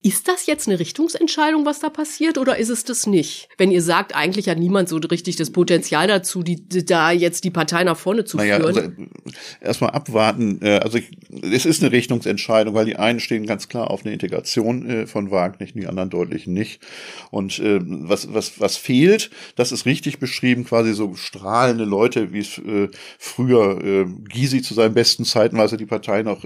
Speaker 1: Ist das jetzt eine Richtungsentscheidung, was da passiert, oder ist es das nicht? Wenn ihr sagt, eigentlich hat niemand so richtig das Potenzial dazu, die, da jetzt die Partei nach vorne zu naja, führen. Also
Speaker 4: erstmal abwarten. Äh, also ich, es ist eine Richtungsentscheidung, weil die einen stehen ganz klar auf eine Integration äh, von Wagner, die anderen deutlich nicht. Und äh, was, was, was fehlt, das ist richtig beschrieben, quasi so strahlende Leute, wie es früher Gysi zu seinen besten Zeiten, als er die Partei noch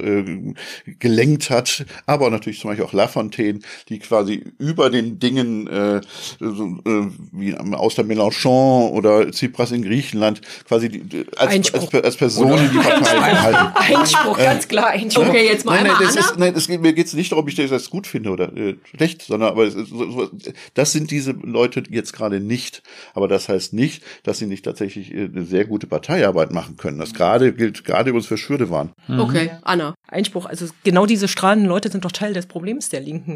Speaker 4: gelenkt hat, aber natürlich zum Beispiel auch Lafontaine Lafontaine, die quasi über den Dingen äh, so, äh, wie aus der Mélenchon oder Tsipras in Griechenland quasi die, als, als, als Personen die Partei halten.
Speaker 1: Einspruch, äh, ganz klar. Einspruch. Okay, jetzt mal
Speaker 4: nein,
Speaker 1: nein,
Speaker 4: das ist, nein, das geht, mir geht es nicht darum, ob ich das gut finde oder äh, schlecht, sondern aber es ist, so, das sind diese Leute jetzt gerade nicht. Aber das heißt nicht, dass sie nicht tatsächlich äh, eine sehr gute Parteiarbeit machen können. Das gerade gilt gerade übrigens für Schürde waren.
Speaker 1: Okay, Anna.
Speaker 2: Einspruch. Also genau diese strahlenden Leute sind doch Teil des Problems der Linken,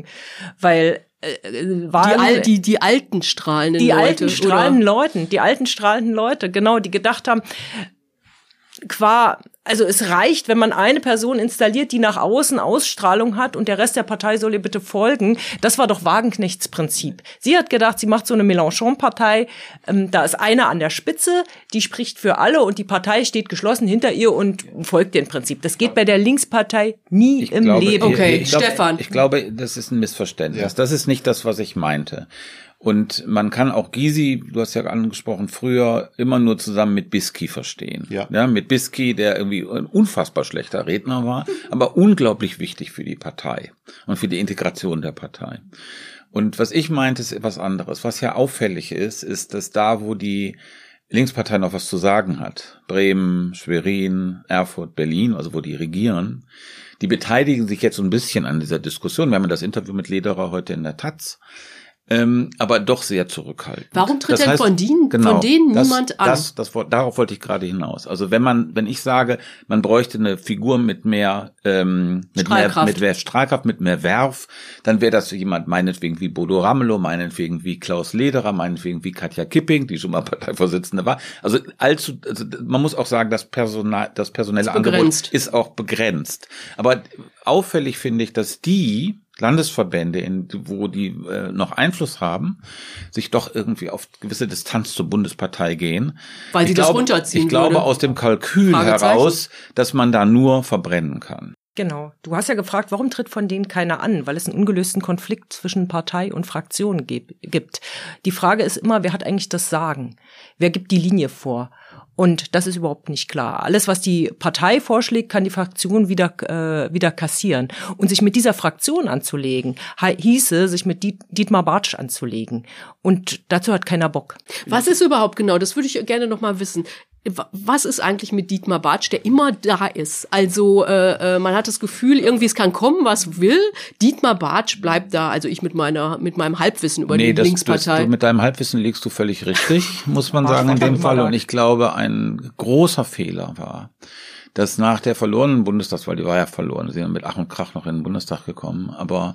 Speaker 2: weil äh,
Speaker 1: äh waren die, die, die alten strahlenden
Speaker 2: die
Speaker 1: Leute.
Speaker 2: Die alten strahlenden oder? Leute, die alten strahlenden Leute, genau, die gedacht haben, qua also es reicht, wenn man eine Person installiert, die nach außen Ausstrahlung hat und der Rest der Partei soll ihr bitte folgen. Das war doch Wagenknechts Prinzip. Sie hat gedacht, sie macht so eine Mélenchon-Partei. Ähm, da ist eine an der Spitze, die spricht für alle und die Partei steht geschlossen hinter ihr und folgt dem Prinzip. Das geht bei der Linkspartei nie ich im glaube, Leben.
Speaker 1: Okay, ich, ich Stefan.
Speaker 3: ich glaube, das ist ein Missverständnis. Ja. Das ist nicht das, was ich meinte. Und man kann auch Gysi, du hast ja angesprochen, früher immer nur zusammen mit Bisky verstehen. Ja. ja mit Bisky, der irgendwie ein unfassbar schlechter Redner war, aber unglaublich wichtig für die Partei und für die Integration der Partei. Und was ich meinte, ist etwas anderes. Was ja auffällig ist, ist, dass da, wo die Linkspartei noch was zu sagen hat, Bremen, Schwerin, Erfurt, Berlin, also wo die regieren, die beteiligen sich jetzt so ein bisschen an dieser Diskussion. Wir haben ja das Interview mit Lederer heute in der Taz ähm, aber doch sehr zurückhaltend.
Speaker 1: Warum tritt das denn heißt, von denen, genau, von denen
Speaker 3: das,
Speaker 1: niemand an?
Speaker 3: Das, das, darauf wollte ich gerade hinaus. Also wenn man, wenn ich sage, man bräuchte eine Figur mit mehr, ähm, mit mehr, mit mehr Strahlkraft, mit mehr Werf, dann wäre das jemand meinetwegen wie Bodo Ramelow, meinetwegen wie Klaus Lederer, meinetwegen wie Katja Kipping, die schon mal Parteivorsitzende war. Also allzu, also man muss auch sagen, das Personal, das personelle ist Angebot ist auch begrenzt. Aber auffällig finde ich, dass die Landesverbände, in, wo die äh, noch Einfluss haben, sich doch irgendwie auf gewisse Distanz zur Bundespartei gehen.
Speaker 1: Weil sie das runterziehen
Speaker 3: Ich glaube würde. aus dem Kalkül heraus, dass man da nur verbrennen kann.
Speaker 2: Genau. Du hast ja gefragt, warum tritt von denen keiner an? Weil es einen ungelösten Konflikt zwischen Partei und Fraktion gibt. Die Frage ist immer, wer hat eigentlich das Sagen? Wer gibt die Linie vor? Und das ist überhaupt nicht klar. Alles, was die Partei vorschlägt, kann die Fraktion wieder, äh, wieder kassieren. Und sich mit dieser Fraktion anzulegen, hieße, sich mit Dietmar Bartsch anzulegen. Und dazu hat keiner Bock.
Speaker 1: Was ist überhaupt genau? Das würde ich gerne noch mal wissen was ist eigentlich mit Dietmar Bartsch, der immer da ist? Also äh, äh, man hat das Gefühl, irgendwie es kann kommen, was will. Dietmar Bartsch bleibt da. Also ich mit meiner mit meinem Halbwissen über nee, die das, Linkspartei.
Speaker 3: Das, mit deinem Halbwissen liegst du völlig richtig, <laughs> muss man sagen in dem Fall. Und ich glaube, ein großer Fehler war, dass nach der verlorenen Bundestagswahl, die war ja verloren, sie sind mit Ach und Krach noch in den Bundestag gekommen, aber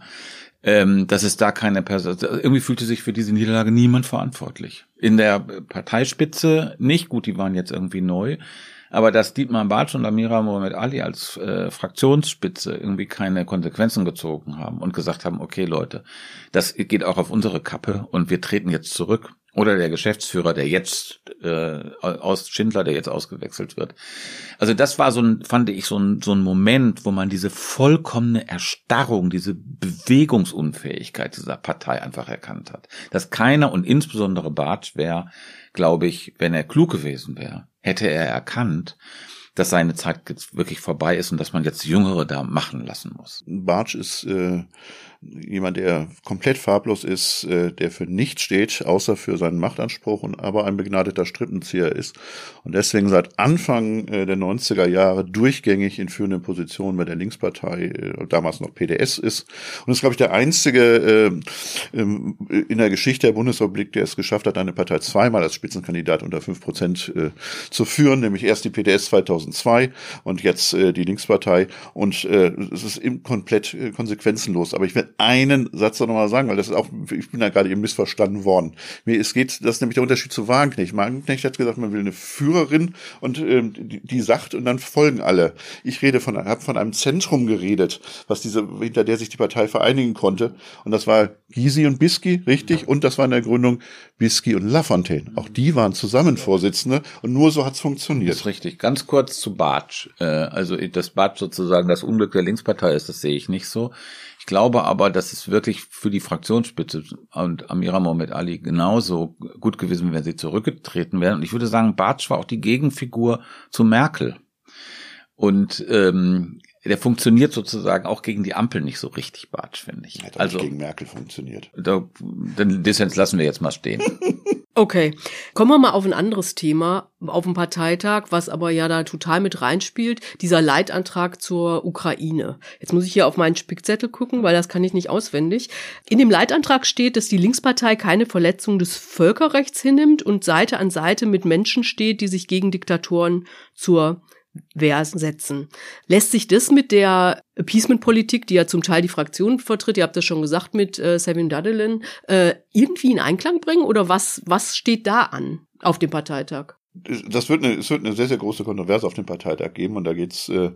Speaker 3: ähm, dass es da keine Person, irgendwie fühlte sich für diese Niederlage niemand verantwortlich. In der Parteispitze nicht, gut, die waren jetzt irgendwie neu, aber dass Dietmar Bartsch und Amira Mohamed Ali als äh, Fraktionsspitze irgendwie keine Konsequenzen gezogen haben und gesagt haben, okay Leute, das geht auch auf unsere Kappe und wir treten jetzt zurück oder der Geschäftsführer, der jetzt äh, aus Schindler, der jetzt ausgewechselt wird. Also das war so ein, fand ich so ein, so ein Moment, wo man diese vollkommene Erstarrung, diese Bewegungsunfähigkeit dieser Partei einfach erkannt hat. Dass keiner und insbesondere Bartsch wäre, glaube ich, wenn er klug gewesen wäre, hätte er erkannt, dass seine Zeit jetzt wirklich vorbei ist und dass man jetzt Jüngere da machen lassen muss.
Speaker 4: Bartsch ist äh, jemand, der komplett farblos ist, äh, der für nichts steht, außer für seinen Machtanspruch und aber ein begnadeter Strippenzieher ist und deswegen seit Anfang äh, der 90er Jahre durchgängig in führenden Positionen bei der Linkspartei, äh, damals noch PDS ist und ist, glaube ich, der einzige äh, in der Geschichte der Bundesrepublik, der es geschafft hat, eine Partei zweimal als Spitzenkandidat unter fünf Prozent äh, zu führen, nämlich erst die PDS 2002 und jetzt äh, die Linkspartei und äh, es ist komplett äh, konsequenzenlos, aber ich will einen Satz noch mal sagen, weil das ist auch, ich bin da gerade eben missverstanden worden. Mir, es geht, das ist nämlich der Unterschied zu Wagenknecht. Wagenknecht hat gesagt, man will eine Führerin und ähm, die, die sagt und dann folgen alle. Ich rede von, habe von einem Zentrum geredet, was diese, hinter der sich die Partei vereinigen konnte. Und das war Gysi und Bisky, richtig? Und das war in der Gründung Bisky und Lafontaine. Auch die waren zusammen Vorsitzende und nur so hat's funktioniert. Das
Speaker 3: ist richtig. Ganz kurz zu Bartsch. Äh, also, dass Bartsch sozusagen das Unglück der Linkspartei ist, das sehe ich nicht so. Ich glaube aber, dass es wirklich für die Fraktionsspitze und Amira Mohamed Ali genauso gut gewesen, wenn sie zurückgetreten wären. Und ich würde sagen, Bartsch war auch die Gegenfigur zu Merkel. Und ähm, der funktioniert sozusagen auch gegen die Ampel nicht so richtig, Bartsch, finde ich.
Speaker 4: Hat also gegen Merkel funktioniert.
Speaker 3: Da, den Dissens lassen wir jetzt mal stehen. <laughs>
Speaker 1: Okay, kommen wir mal auf ein anderes Thema, auf dem Parteitag, was aber ja da total mit reinspielt, dieser Leitantrag zur Ukraine. Jetzt muss ich hier auf meinen Spickzettel gucken, weil das kann ich nicht auswendig. In dem Leitantrag steht, dass die Linkspartei keine Verletzung des Völkerrechts hinnimmt und Seite an Seite mit Menschen steht, die sich gegen Diktatoren zur Wehr setzen. Lässt sich das mit der Appeasement-Politik, die ja zum Teil die Fraktion vertritt, ihr habt das schon gesagt mit äh, Sabine Dadelin, äh, irgendwie in Einklang bringen oder was, was steht da an auf dem Parteitag?
Speaker 4: Das wird eine, es wird eine sehr, sehr große Kontroverse auf dem Parteitag geben und da geht es äh,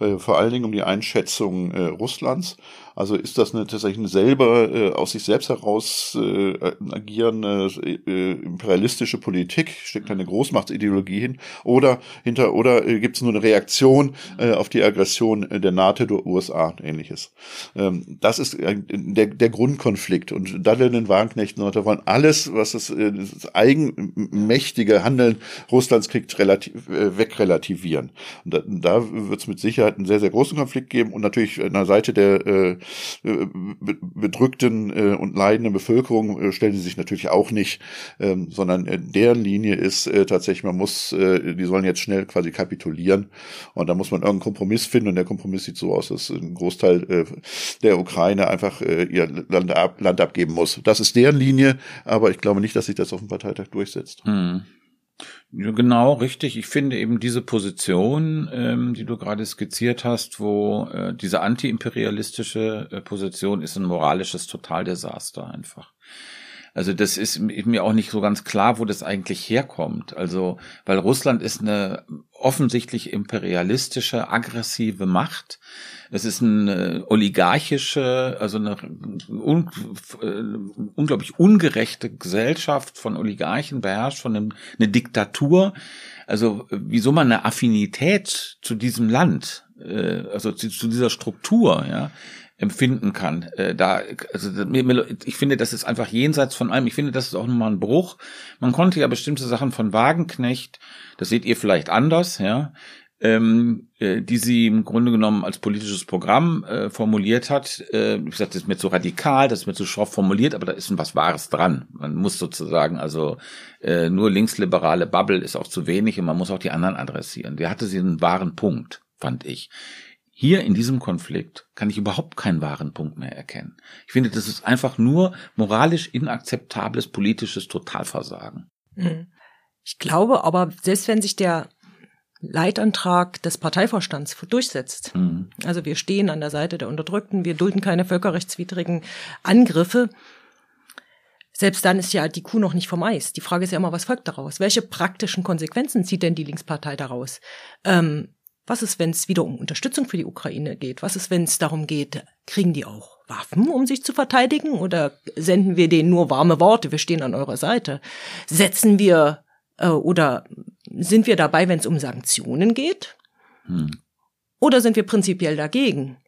Speaker 4: äh, vor allen Dingen um die Einschätzung äh, Russlands. Also ist das eine tatsächlich eine selber äh, aus sich selbst heraus äh, agierende äh, imperialistische Politik, steckt eine Großmachtsideologie hin oder hinter oder äh, gibt es nur eine Reaktion äh, auf die Aggression der NATO der USA und ähnliches. Ähm, das ist äh, der, der Grundkonflikt und Dublin, Wagenknecht und wollen alles, was das, äh, das eigenmächtige Handeln Russlands kriegt, relativ, äh, wegrelativieren. Und da, da wird es mit Sicherheit einen sehr, sehr großen Konflikt geben und natürlich an der Seite der äh, bedrückten äh, und leidenden Bevölkerung äh, stellen sie sich natürlich auch nicht, ähm, sondern äh, deren Linie ist tatsächlich, man muss, die sollen jetzt schnell quasi kapitulieren und da muss man irgendeinen Kompromiss finden und der Kompromiss sieht so aus, dass ein Großteil der Ukraine einfach ihr Land, ab, Land abgeben muss. Das ist deren Linie, aber ich glaube nicht, dass sich das auf dem Parteitag durchsetzt.
Speaker 3: Hm. Genau, richtig. Ich finde eben diese Position, ähm, die du gerade skizziert hast, wo äh, diese antiimperialistische äh, Position ist ein moralisches Totaldesaster einfach. Also das ist mir auch nicht so ganz klar, wo das eigentlich herkommt. Also, weil Russland ist eine offensichtlich imperialistische, aggressive Macht. Es ist eine oligarchische, also eine un, äh, unglaublich ungerechte Gesellschaft von Oligarchen beherrscht, von einem, eine Diktatur. Also wieso man eine Affinität zu diesem Land äh, also zu, dieser Struktur, ja, empfinden kann. Äh, da, also ich finde, das ist einfach jenseits von allem. Ich finde, das ist auch nochmal ein Bruch. Man konnte ja bestimmte Sachen von Wagenknecht, das seht ihr vielleicht anders, ja, ähm, äh, die sie im Grunde genommen als politisches Programm äh, formuliert hat. Äh, ich sage, das ist mir zu radikal, das ist mir zu schroff formuliert, aber da ist was Wahres dran. Man muss sozusagen, also äh, nur linksliberale Bubble ist auch zu wenig und man muss auch die anderen adressieren. Der hatte sie einen wahren Punkt, fand ich. Hier in diesem Konflikt kann ich überhaupt keinen wahren Punkt mehr erkennen. Ich finde, das ist einfach nur moralisch inakzeptables politisches Totalversagen.
Speaker 2: Mhm. Ich glaube aber, selbst wenn sich der Leitantrag des Parteivorstands durchsetzt. Mhm. Also wir stehen an der Seite der Unterdrückten, wir dulden keine völkerrechtswidrigen Angriffe. Selbst dann ist ja die Kuh noch nicht vom Eis. Die Frage ist ja immer, was folgt daraus? Welche praktischen Konsequenzen zieht denn die Linkspartei daraus? Ähm, was ist, wenn es wieder um Unterstützung für die Ukraine geht? Was ist, wenn es darum geht, kriegen die auch Waffen, um sich zu verteidigen? Oder senden wir denen nur warme Worte, wir stehen an eurer Seite? Setzen wir äh, oder sind wir dabei, wenn es um Sanktionen geht? Hm. Oder sind wir prinzipiell dagegen?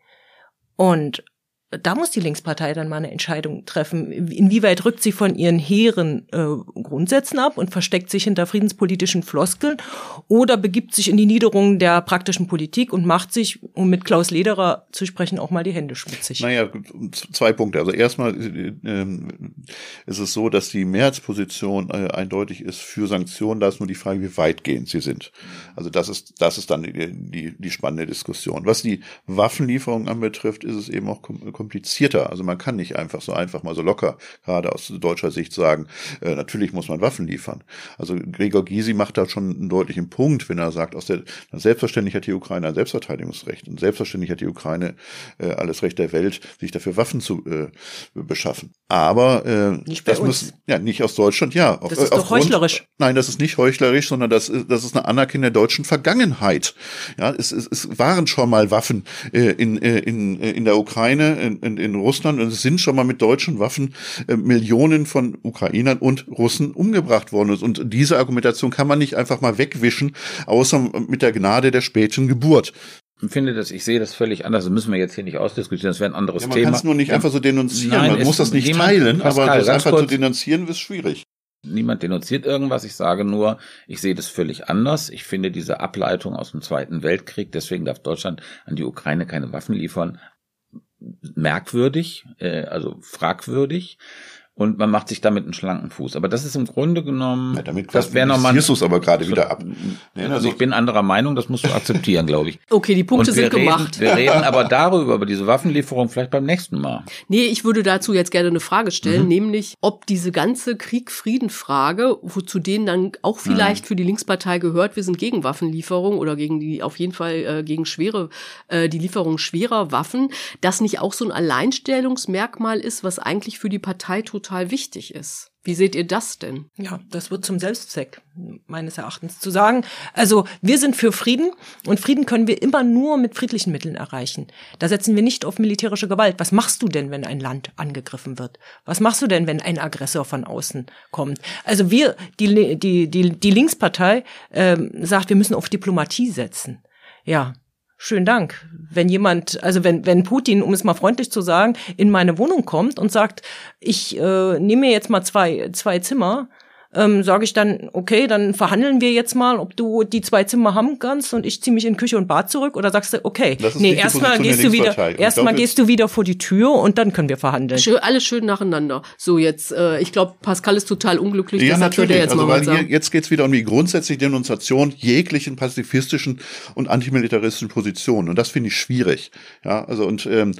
Speaker 2: Und da muss die Linkspartei dann mal eine Entscheidung treffen. Inwieweit rückt sie von ihren hehren äh, Grundsätzen ab und versteckt sich hinter friedenspolitischen Floskeln oder begibt sich in die Niederungen der praktischen Politik und macht sich, um mit Klaus Lederer zu sprechen, auch mal die Hände schmutzig?
Speaker 4: Naja, zwei Punkte. Also erstmal äh, ist es so, dass die Mehrheitsposition äh, eindeutig ist für Sanktionen. Da ist nur die Frage, wie weitgehend sie sind. Also das ist, das ist dann die, die, die spannende Diskussion. Was die Waffenlieferung anbetrifft, ist es eben auch komplizierter. Also man kann nicht einfach so einfach mal so locker, gerade aus deutscher Sicht sagen, äh, natürlich muss man Waffen liefern. Also Gregor Gysi macht da schon einen deutlichen Punkt, wenn er sagt, aus der, selbstverständlich hat die Ukraine ein Selbstverteidigungsrecht und selbstverständlich hat die Ukraine äh, alles Recht der Welt, sich dafür Waffen zu äh, beschaffen. Aber äh,
Speaker 2: nicht das muss
Speaker 4: ja nicht aus Deutschland, ja.
Speaker 2: Auf, das ist doch heuchlerisch.
Speaker 4: Nein, das ist nicht heuchlerisch, sondern das ist, das ist eine Anerkennung der deutschen Vergangenheit. Ja, es, es, es waren schon mal Waffen äh, in, äh, in, in der Ukraine, in, in Russland und es sind schon mal mit deutschen Waffen äh, Millionen von Ukrainern und Russen umgebracht worden. Und diese Argumentation kann man nicht einfach mal wegwischen, außer mit der Gnade der späten Geburt
Speaker 3: finde das, ich sehe das völlig anders. Das müssen wir jetzt hier nicht ausdiskutieren. Das wäre ein anderes
Speaker 4: ja, man
Speaker 3: Thema.
Speaker 4: Man kann es nur nicht einfach so denunzieren. Nein, man muss das nicht teilen, Pascal, aber das einfach kurz, zu denunzieren ist schwierig.
Speaker 3: Niemand denunziert irgendwas. Ich sage nur, ich sehe das völlig anders. Ich finde diese Ableitung aus dem Zweiten Weltkrieg, deswegen darf Deutschland an die Ukraine keine Waffen liefern, merkwürdig, äh, also fragwürdig und man macht sich damit einen schlanken Fuß. Aber das ist im Grunde genommen,
Speaker 4: ja, damit das wäre nochmal. du es aber gerade wieder ab.
Speaker 3: Ja, also, also ich bin anderer Meinung, das musst du akzeptieren, glaube ich. <laughs>
Speaker 1: Okay, die Punkte sind
Speaker 3: reden,
Speaker 1: gemacht.
Speaker 3: Wir reden aber darüber, über diese Waffenlieferung vielleicht beim nächsten Mal.
Speaker 1: Nee, ich würde dazu jetzt gerne eine Frage stellen, mhm. nämlich ob diese ganze Krieg-Frieden-Frage, wozu denen dann auch vielleicht mhm. für die Linkspartei gehört, wir sind gegen Waffenlieferung oder gegen die, auf jeden Fall äh, gegen schwere, äh, die Lieferung schwerer Waffen, das nicht auch so ein Alleinstellungsmerkmal ist, was eigentlich für die Partei total total wichtig ist. Wie seht ihr das denn?
Speaker 2: Ja, das wird zum Selbstzweck, meines Erachtens. Zu sagen, also wir sind für Frieden und Frieden können wir immer nur mit friedlichen Mitteln erreichen. Da setzen wir nicht auf militärische Gewalt. Was machst du denn, wenn ein Land angegriffen wird? Was machst du denn, wenn ein Aggressor von außen kommt? Also wir, die, die, die, die Linkspartei ähm, sagt, wir müssen auf Diplomatie setzen. Ja, schönen Dank. Wenn jemand, also wenn, wenn Putin, um es mal freundlich zu sagen, in meine Wohnung kommt und sagt, ich äh, nehme mir jetzt mal zwei, zwei Zimmer, ähm, sage ich dann, okay, dann verhandeln wir jetzt mal, ob du die zwei Zimmer haben kannst und ich ziehe mich in Küche und Bad zurück oder sagst du, okay, nee, erstmal gehst du wieder, erstmal gehst du wieder vor die Tür und dann können wir verhandeln.
Speaker 1: Schön, alles schön nacheinander. So jetzt, äh, ich glaube, Pascal ist total unglücklich.
Speaker 4: Ja, natürlich. Jetzt, also, weil hier, jetzt geht's wieder um die grundsätzliche Denunziation jeglichen pazifistischen und antimilitaristischen Positionen und das finde ich schwierig. Ja, also und ähm,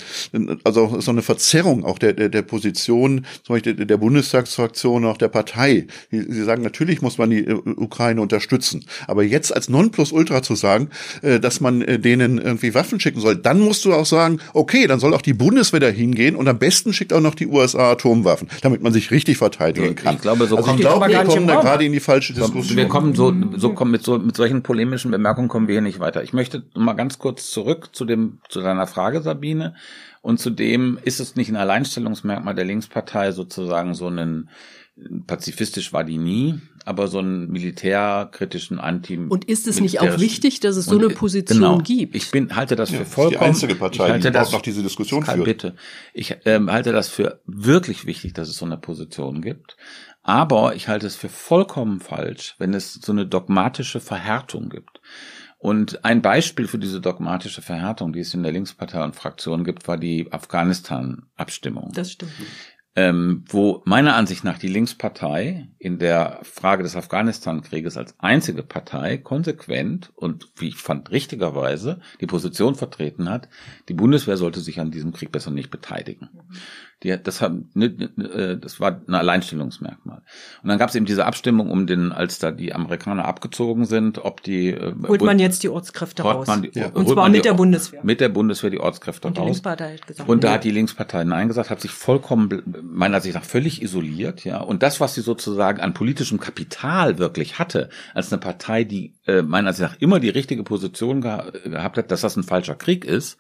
Speaker 4: also so eine Verzerrung auch der der, der Position, zum Beispiel der, der Bundestagsfraktion, auch der Partei. Die Sie sagen, natürlich muss man die äh, Ukraine unterstützen. Aber jetzt als Nonplusultra zu sagen, äh, dass man äh, denen irgendwie Waffen schicken soll, dann musst du auch sagen, okay, dann soll auch die Bundeswehr da hingehen und am besten schickt auch noch die USA Atomwaffen, damit man sich richtig verteidigen kann.
Speaker 3: Ich glaube, so
Speaker 4: also ich glaube, wir kommen da gerade in die falsche Diskussion.
Speaker 3: Wir kommen so, so kommen mit so, mit solchen polemischen Bemerkungen kommen wir hier nicht weiter. Ich möchte mal ganz kurz zurück zu dem, zu deiner Frage, Sabine. Und zudem ist es nicht ein Alleinstellungsmerkmal der Linkspartei sozusagen so einen pazifistisch war die nie, aber so einen militärkritischen Anti.
Speaker 1: Und ist es nicht auch wichtig, dass es so eine Position
Speaker 3: genau,
Speaker 1: gibt?
Speaker 3: Ich bin halte das
Speaker 4: Ja,
Speaker 3: für vollkommen.
Speaker 4: die einzige Partei,
Speaker 3: ich halte
Speaker 4: die
Speaker 3: das
Speaker 4: noch diese Diskussion
Speaker 3: Karl,
Speaker 4: führt.
Speaker 3: Bitte, ich ähm, halte das für wirklich wichtig, dass es so eine Position gibt. Aber ich halte es für vollkommen falsch, wenn es so eine dogmatische Verhärtung gibt. Und ein Beispiel für diese dogmatische Verhärtung, die es in der Linkspartei und Fraktion gibt, war die Afghanistan-Abstimmung
Speaker 1: Das stimmt.
Speaker 3: Ähm, wo meiner Ansicht nach die Linkspartei in der Frage des Afghanistan-Krieges als einzige Partei konsequent und wie ich fand richtigerweise die Position vertreten hat, die Bundeswehr sollte sich an diesem Krieg besser nicht beteiligen. Die, hat- das, hat, ne, äh, das war ein Alleinstellungsmerkmal. Und dann gab es eben diese Abstimmung um den, als da die Amerikaner abgezogen sind, ob die äh,
Speaker 2: Holt man jetzt die Ortskräfte raus.
Speaker 3: man die,
Speaker 4: Ja.
Speaker 2: Und zwar mit
Speaker 3: die-
Speaker 2: der Bundeswehr.
Speaker 3: Mit der Bundeswehr die Ortskräfte
Speaker 2: Und die
Speaker 3: raus.
Speaker 2: Linkspartei hat gesagt,
Speaker 3: Und da hat die Linkspartei Nein gesagt, hat sich vollkommen, meiner Ansicht nach, völlig isoliert, ja. Und das, was sie sozusagen an politischem Kapital wirklich hatte, als eine Partei, die äh, meiner Ansicht nach immer die richtige Position geha gehabt hat, dass das ein falscher Krieg ist,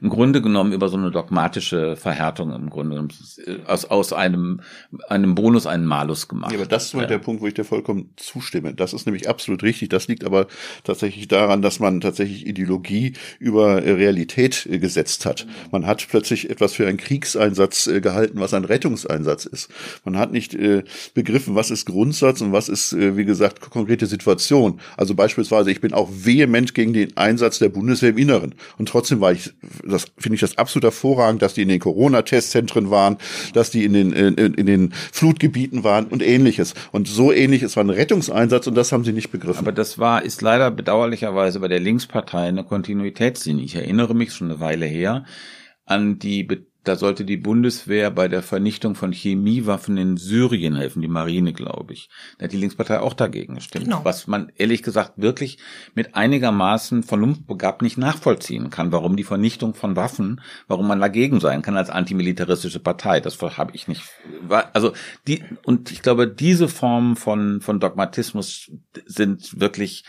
Speaker 3: im Grunde genommen über so eine dogmatische Verhärtung im Grunde aus, aus einem, einem Bonus einen Malus gemacht.
Speaker 4: Ja, aber das ist mal der Punkt, wo ich dir vollkommen zustimme. Das ist nämlich absolut richtig. Das liegt aber tatsächlich daran, dass man tatsächlich Ideologie über äh, Realität äh, gesetzt hat. Man hat plötzlich etwas für einen Kriegseinsatz äh, gehalten, was ein Rettungseinsatz ist. Man hat nicht begriffen, was ist Grundsatz und was ist, wie gesagt, konkrete Situation. Also beispielsweise, ich bin auch vehement gegen den Einsatz der Bundeswehr im Inneren. Und trotzdem war ich, das finde ich das absolut hervorragend, dass die in den Corona-Testzentren waren, dass die in den, in, in den Flutgebieten waren und ähnliches. Und so ähnlich, es war ein Rettungseinsatz und das haben sie nicht begriffen.
Speaker 3: Aber das war, ist leider bedauerlicherweise bei der Linkspartei eine Kontinuitätslinie. Ich erinnere mich schon eine Weile her an die, Be- da sollte die Bundeswehr bei der Vernichtung von Chemiewaffen in Syrien helfen, die Marine, glaube ich. Da hat die Linkspartei auch dagegen gestimmt.
Speaker 2: Genau.
Speaker 3: Was man ehrlich gesagt wirklich mit einigermaßen vernunftbegabt nicht nachvollziehen kann, warum die Vernichtung von Waffen, warum man dagegen sein kann als antimilitaristische Partei. Das habe ich nicht. Also die, und ich glaube, diese Formen von, von Dogmatismus sind wirklich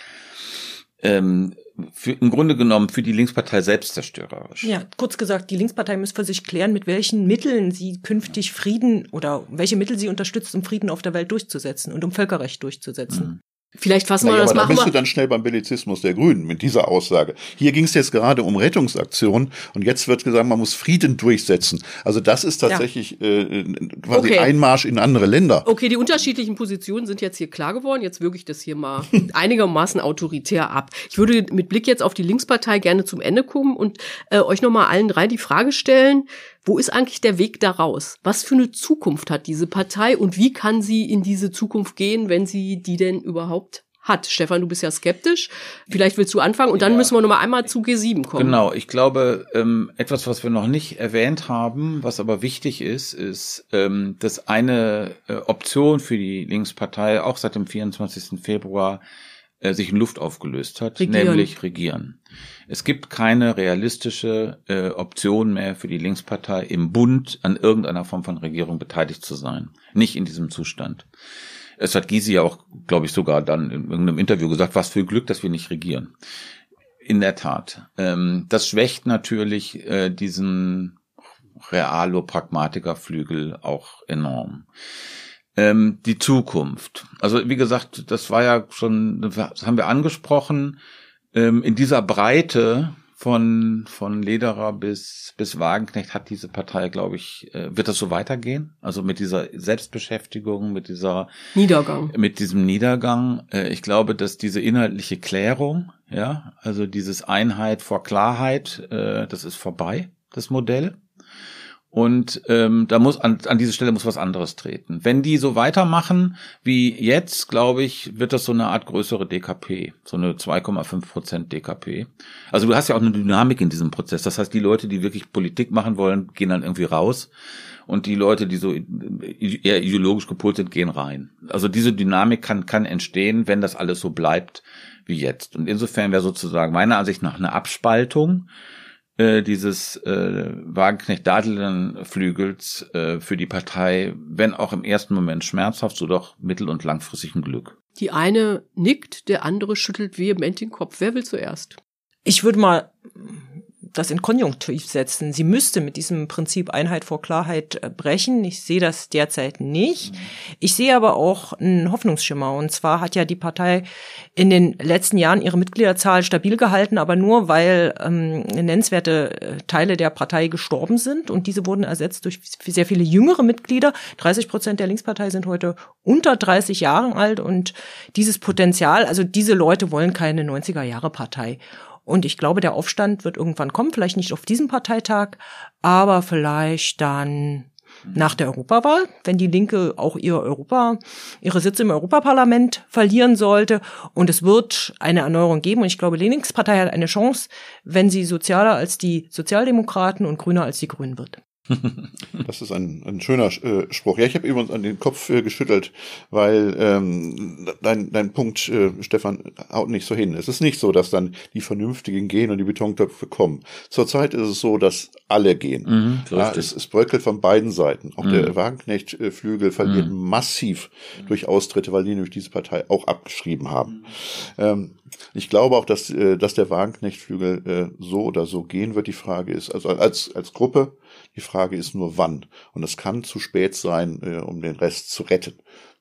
Speaker 3: ähm, für, im Grunde genommen für die Linkspartei selbstzerstörerisch.
Speaker 2: Ja, kurz gesagt, die Linkspartei muss für sich klären, mit welchen Mitteln sie künftig Frieden oder welche Mittel sie unterstützt, um Frieden auf der Welt durchzusetzen und um Völkerrecht durchzusetzen.
Speaker 1: Vielleicht fassen wir
Speaker 4: Naja,
Speaker 1: das
Speaker 4: aber da bist du
Speaker 1: wir.
Speaker 4: dann schnell beim Bellizismus der Grünen mit dieser Aussage. Hier ging es jetzt gerade um Rettungsaktionen und jetzt wird gesagt, man muss Frieden durchsetzen. Also das ist tatsächlich äh, quasi
Speaker 1: Okay.
Speaker 4: Einmarsch in andere Länder.
Speaker 1: Okay, die unterschiedlichen Positionen sind jetzt hier klar geworden. Jetzt würge ich das hier mal <laughs> einigermaßen autoritär ab. Ich würde mit Blick jetzt auf die Linkspartei gerne zum Ende kommen und äh, euch nochmal allen drei die Frage stellen, wo ist eigentlich der Weg daraus? Was für eine Zukunft hat diese Partei und wie kann sie in diese Zukunft gehen, wenn sie die denn überhaupt hat? Stefan, du bist ja skeptisch. Vielleicht willst du anfangen und dann
Speaker 3: Ja.
Speaker 1: müssen wir nochmal einmal zu G7 kommen.
Speaker 3: Genau, ich glaube, ähm, etwas, was wir noch nicht erwähnt haben, was aber wichtig ist, ist, ähm, dass eine äh, Option für die Linkspartei auch seit dem 24. Februar äh, sich in Luft aufgelöst hat,
Speaker 1: Regieren.
Speaker 3: nämlich regieren. Es gibt keine realistische äh, Option mehr für die Linkspartei im Bund an irgendeiner Form von Regierung beteiligt zu sein. Nicht in diesem Zustand. Es hat Gysi ja auch, glaube ich, sogar dann in irgendeinem Interview gesagt, was für Glück, dass wir nicht regieren. In der Tat. Ähm, das schwächt natürlich äh, diesen Realo-Pragmatiker-Flügel auch enorm. Ähm, die Zukunft. Also wie gesagt, das war ja schon, das haben wir angesprochen, ähm, in dieser Breite von, von Lederer bis, bis Wagenknecht hat diese Partei, glaube ich, äh, wird das so weitergehen? Also mit dieser Selbstbeschäftigung, mit dieser
Speaker 1: Niedergang.
Speaker 3: mit diesem Niedergang. Äh, ich glaube, dass diese inhaltliche Klärung, ja, also dieses Einheit vor Klarheit, äh, das ist vorbei, das Modell. Und ähm, da muss an, an diese Stelle muss was anderes treten. Wenn die so weitermachen wie jetzt, glaube ich, wird das so eine Art größere DKP, so eine 2,5 Prozent DKP. Also du hast ja auch eine Dynamik in diesem Prozess. Das heißt, die Leute, die wirklich Politik machen wollen, gehen dann irgendwie raus und die Leute, die so eher ideologisch gepolt sind, gehen rein. Also diese Dynamik kann kann entstehen, wenn das alles so bleibt wie jetzt. Und insofern wäre sozusagen meiner Ansicht nach eine Abspaltung äh, dieses äh, Wagenknecht-Dadelin-Flügels äh, für die Partei, wenn auch im ersten Moment schmerzhaft, so doch mittel- und langfristig ein Glück.
Speaker 1: Die eine nickt, der andere schüttelt vehement den Kopf. Wer will zuerst?
Speaker 2: Ich würde mal das in Konjunktiv setzen. Sie müsste mit diesem Prinzip Einheit vor Klarheit äh, brechen. Ich sehe das derzeit nicht. Ich sehe aber auch einen Hoffnungsschimmer. Und zwar hat ja die Partei in den letzten Jahren ihre Mitgliederzahl stabil gehalten, aber nur weil ähm, nennenswerte äh, Teile der Partei gestorben sind. Und diese wurden ersetzt durch sehr viele jüngere Mitglieder. 30 Prozent der Linkspartei sind heute unter 30 Jahren alt. Und dieses Potenzial, also diese Leute wollen keine 90er-Jahre-Partei. Und ich glaube, der Aufstand wird irgendwann kommen, vielleicht nicht auf diesem Parteitag, aber vielleicht dann nach der Europawahl, wenn die Linke auch ihr Europa, ihre Sitze im Europaparlament verlieren sollte. Und es wird eine Erneuerung geben. Und ich glaube, die Linkspartei hat eine Chance, wenn sie sozialer als die Sozialdemokraten und grüner als die Grünen wird.
Speaker 4: Das ist ein, ein schöner äh, Spruch. Ja, ich habe übrigens an den Kopf äh, geschüttelt, weil ähm, dein, dein Punkt, äh, Stefan, haut nicht so hin. Es ist nicht so, dass dann die Vernünftigen gehen und die Betontöpfe kommen. Zurzeit ist es so, dass alle gehen. Mhm, ja, es, es bröckelt von beiden Seiten. Auch mhm. der Wagenknecht-Flügel verliert mhm. massiv durch Austritte, weil die nämlich diese Partei auch abgeschrieben haben. Ähm, ich glaube auch, dass, äh, dass der Wagenknecht-Flügel äh, so oder so gehen wird. Die Frage ist, also als, als Gruppe, die Frage ist nur wann. Und es kann zu spät sein, äh, um den Rest zu retten.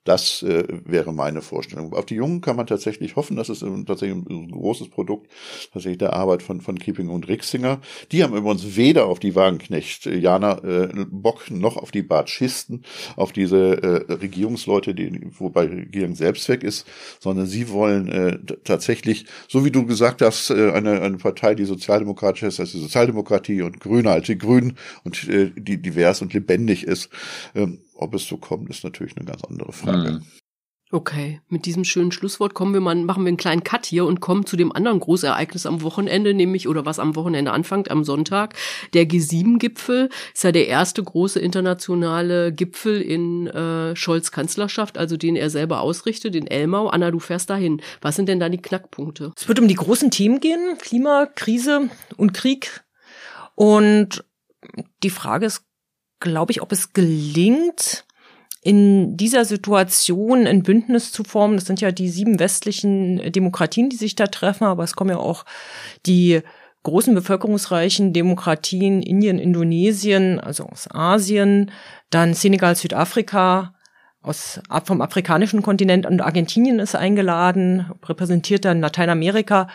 Speaker 4: Das äh, wäre meine Vorstellung. Auf die Jungen kann man tatsächlich hoffen, das ist tatsächlich ein großes Produkt tatsächlich der Arbeit von, von Keeping und Rixinger. Die haben übrigens weder auf die Wagenknecht äh, Jana äh, Bock noch auf die Batschisten, auf diese äh, Regierungsleute, die, wobei Regierung selbst weg ist, sondern sie wollen äh, tatsächlich, so wie du gesagt hast, äh, eine, eine Partei, die sozialdemokratisch ist, also Sozialdemokratie und Grüne, alte Grünen und äh, die divers und lebendig ist. Ähm, ob es so kommt, ist natürlich eine ganz andere Frage. Mhm.
Speaker 1: Okay, mit diesem schönen Schlusswort kommen wir mal, machen wir einen kleinen Cut hier und kommen zu dem anderen Großereignis am Wochenende, nämlich, oder was am Wochenende anfängt, am Sonntag. Der G7-Gipfel ist ja der erste große internationale Gipfel in äh, Scholz Kanzlerschaft, also den er selber ausrichtet, in Elmau. Anna, du fährst dahin. Was sind denn da die Knackpunkte?
Speaker 2: Es wird um die großen Themen gehen, Klimakrise und Krieg. Und die Frage ist, glaube ich, ob es gelingt, in dieser Situation ein Bündnis zu formen. Das sind ja die sieben westlichen Demokratien, die sich da treffen, aber es kommen ja auch die großen bevölkerungsreichen Demokratien Indien, Indonesien, also aus Asien, dann Senegal, Südafrika, aus, vom afrikanischen Kontinent und Argentinien ist eingeladen, repräsentiert dann Lateinamerika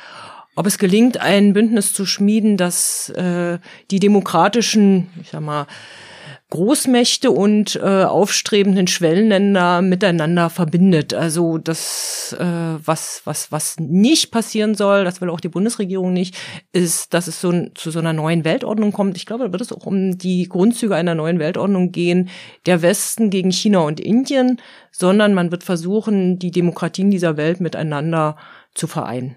Speaker 2: ob es gelingt, ein Bündnis zu schmieden, das äh, die demokratischen, ich sag mal, Großmächte und äh, aufstrebenden Schwellenländer miteinander verbindet. Also das, äh, was, was, was nicht passieren soll, das will auch die Bundesregierung nicht, ist, dass es so zu so einer neuen Weltordnung kommt. Ich glaube, da wird es auch um die Grundzüge einer neuen Weltordnung gehen, der Westen gegen China und Indien, sondern man wird versuchen, die Demokratien dieser Welt miteinander zu vereinen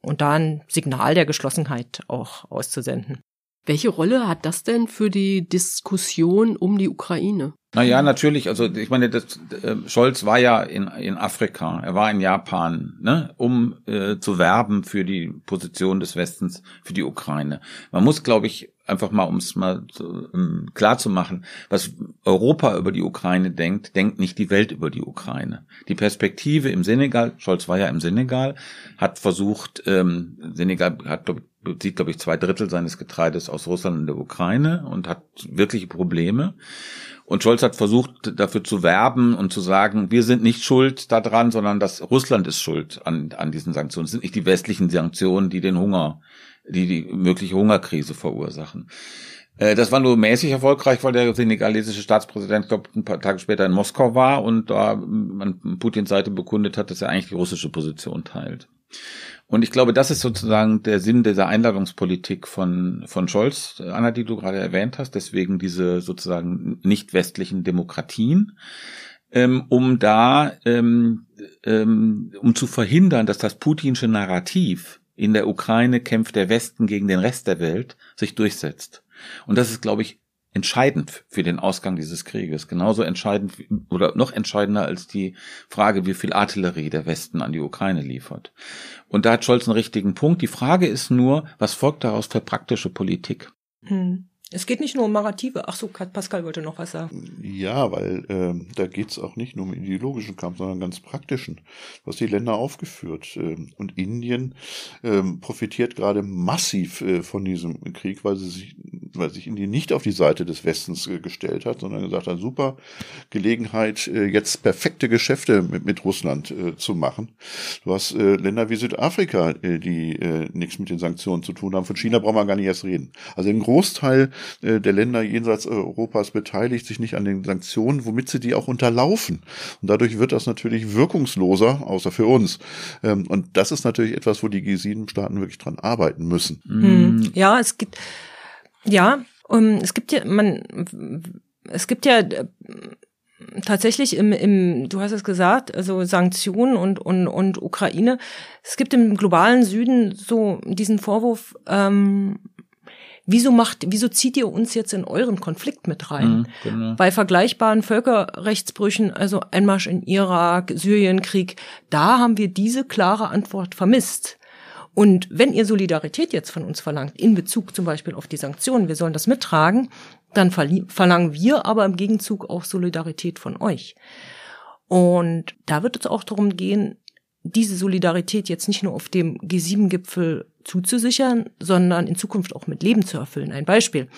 Speaker 2: und da ein Signal der Geschlossenheit auch auszusenden.
Speaker 1: Welche Rolle hat das denn für die Diskussion um die Ukraine?
Speaker 3: Naja, natürlich. Also ich meine, das, äh, Scholz war ja in, in Afrika, er war in Japan, ne, um äh, zu werben für die Position des Westens für die Ukraine. Man muss, glaube ich, einfach mal, um es mal zu, um, klar zu machen, was Europa über die Ukraine denkt, denkt nicht die Welt über die Ukraine. Die Perspektive im Senegal, Scholz war ja im Senegal, hat versucht, ähm, Senegal hat, glaub, bezieht, glaube ich, zwei Drittel seines Getreides aus Russland und der Ukraine und hat wirkliche Probleme. Und Scholz hat versucht, dafür zu werben und zu sagen, wir sind nicht schuld daran, sondern dass Russland ist schuld an, an diesen Sanktionen. Es sind nicht die westlichen Sanktionen, die den Hunger, die die mögliche Hungerkrise verursachen. Äh, das war nur mäßig erfolgreich, weil der senegalesische Staatspräsident, glaube ein paar Tage später in Moskau war und da an Putins Seite bekundet hat, dass er eigentlich die russische Position teilt. Und ich glaube, das ist sozusagen der Sinn dieser Einladungspolitik von, von Scholz, Anna, die du gerade erwähnt hast, deswegen diese sozusagen nicht westlichen Demokratien, ähm, um da, ähm, ähm, um zu verhindern, dass das putinsche Narrativ in der Ukraine kämpft der Westen gegen den Rest der Welt sich durchsetzt. Und das ist, glaube ich, entscheidend für den Ausgang dieses Krieges. Genauso entscheidend oder noch entscheidender als die Frage, wie viel Artillerie der Westen an die Ukraine liefert. Und da hat Scholz einen richtigen Punkt. Die Frage ist nur, was folgt daraus für praktische Politik?
Speaker 2: Hm. Es geht nicht nur um Narrative. Ach so, Pascal wollte noch was sagen.
Speaker 4: Ja, weil ähm, da geht's auch nicht nur um ideologischen Kampf, sondern ganz praktischen. Du hast die Länder aufgeführt. Ähm, und Indien ähm, profitiert gerade massiv äh, von diesem Krieg, weil sie sich, weil sich Indien nicht auf die Seite des Westens äh, gestellt hat, sondern gesagt hat, super Gelegenheit, äh, jetzt perfekte Geschäfte mit, mit Russland äh, zu machen. Du hast äh, Länder wie Südafrika, äh, die äh, nichts mit den Sanktionen zu tun haben. Von China brauchen wir gar nicht erst reden. Also ein Großteil äh, der Länder jenseits Europas beteiligt sich nicht an den Sanktionen, womit sie die auch unterlaufen. Und dadurch wird das natürlich wirkungsloser, außer für uns. Ähm, und das ist natürlich etwas, wo die G7-Staaten wirklich dran arbeiten müssen.
Speaker 2: Mhm. Ja, es gibt, ja, um, ähm, es gibt ja, man, es gibt ja äh, tatsächlich im, im, du hast es gesagt, also Sanktionen und, und, und Ukraine. Es gibt im globalen Süden so diesen Vorwurf, ähm, wieso macht, wieso zieht ihr uns jetzt in euren Konflikt mit rein? Mhm, genau. Bei vergleichbaren Völkerrechtsbrüchen, also Einmarsch in Irak, Syrienkrieg, da haben wir diese klare Antwort vermisst. Und wenn ihr Solidarität jetzt von uns verlangt, in Bezug zum Beispiel auf die Sanktionen, wir sollen das mittragen, dann verlangen wir aber im Gegenzug auch Solidarität von euch. Und da wird es auch darum gehen, diese Solidarität jetzt nicht nur auf dem G7-Gipfel zuzusichern, sondern in Zukunft auch mit Leben zu erfüllen. Ein Beispiel.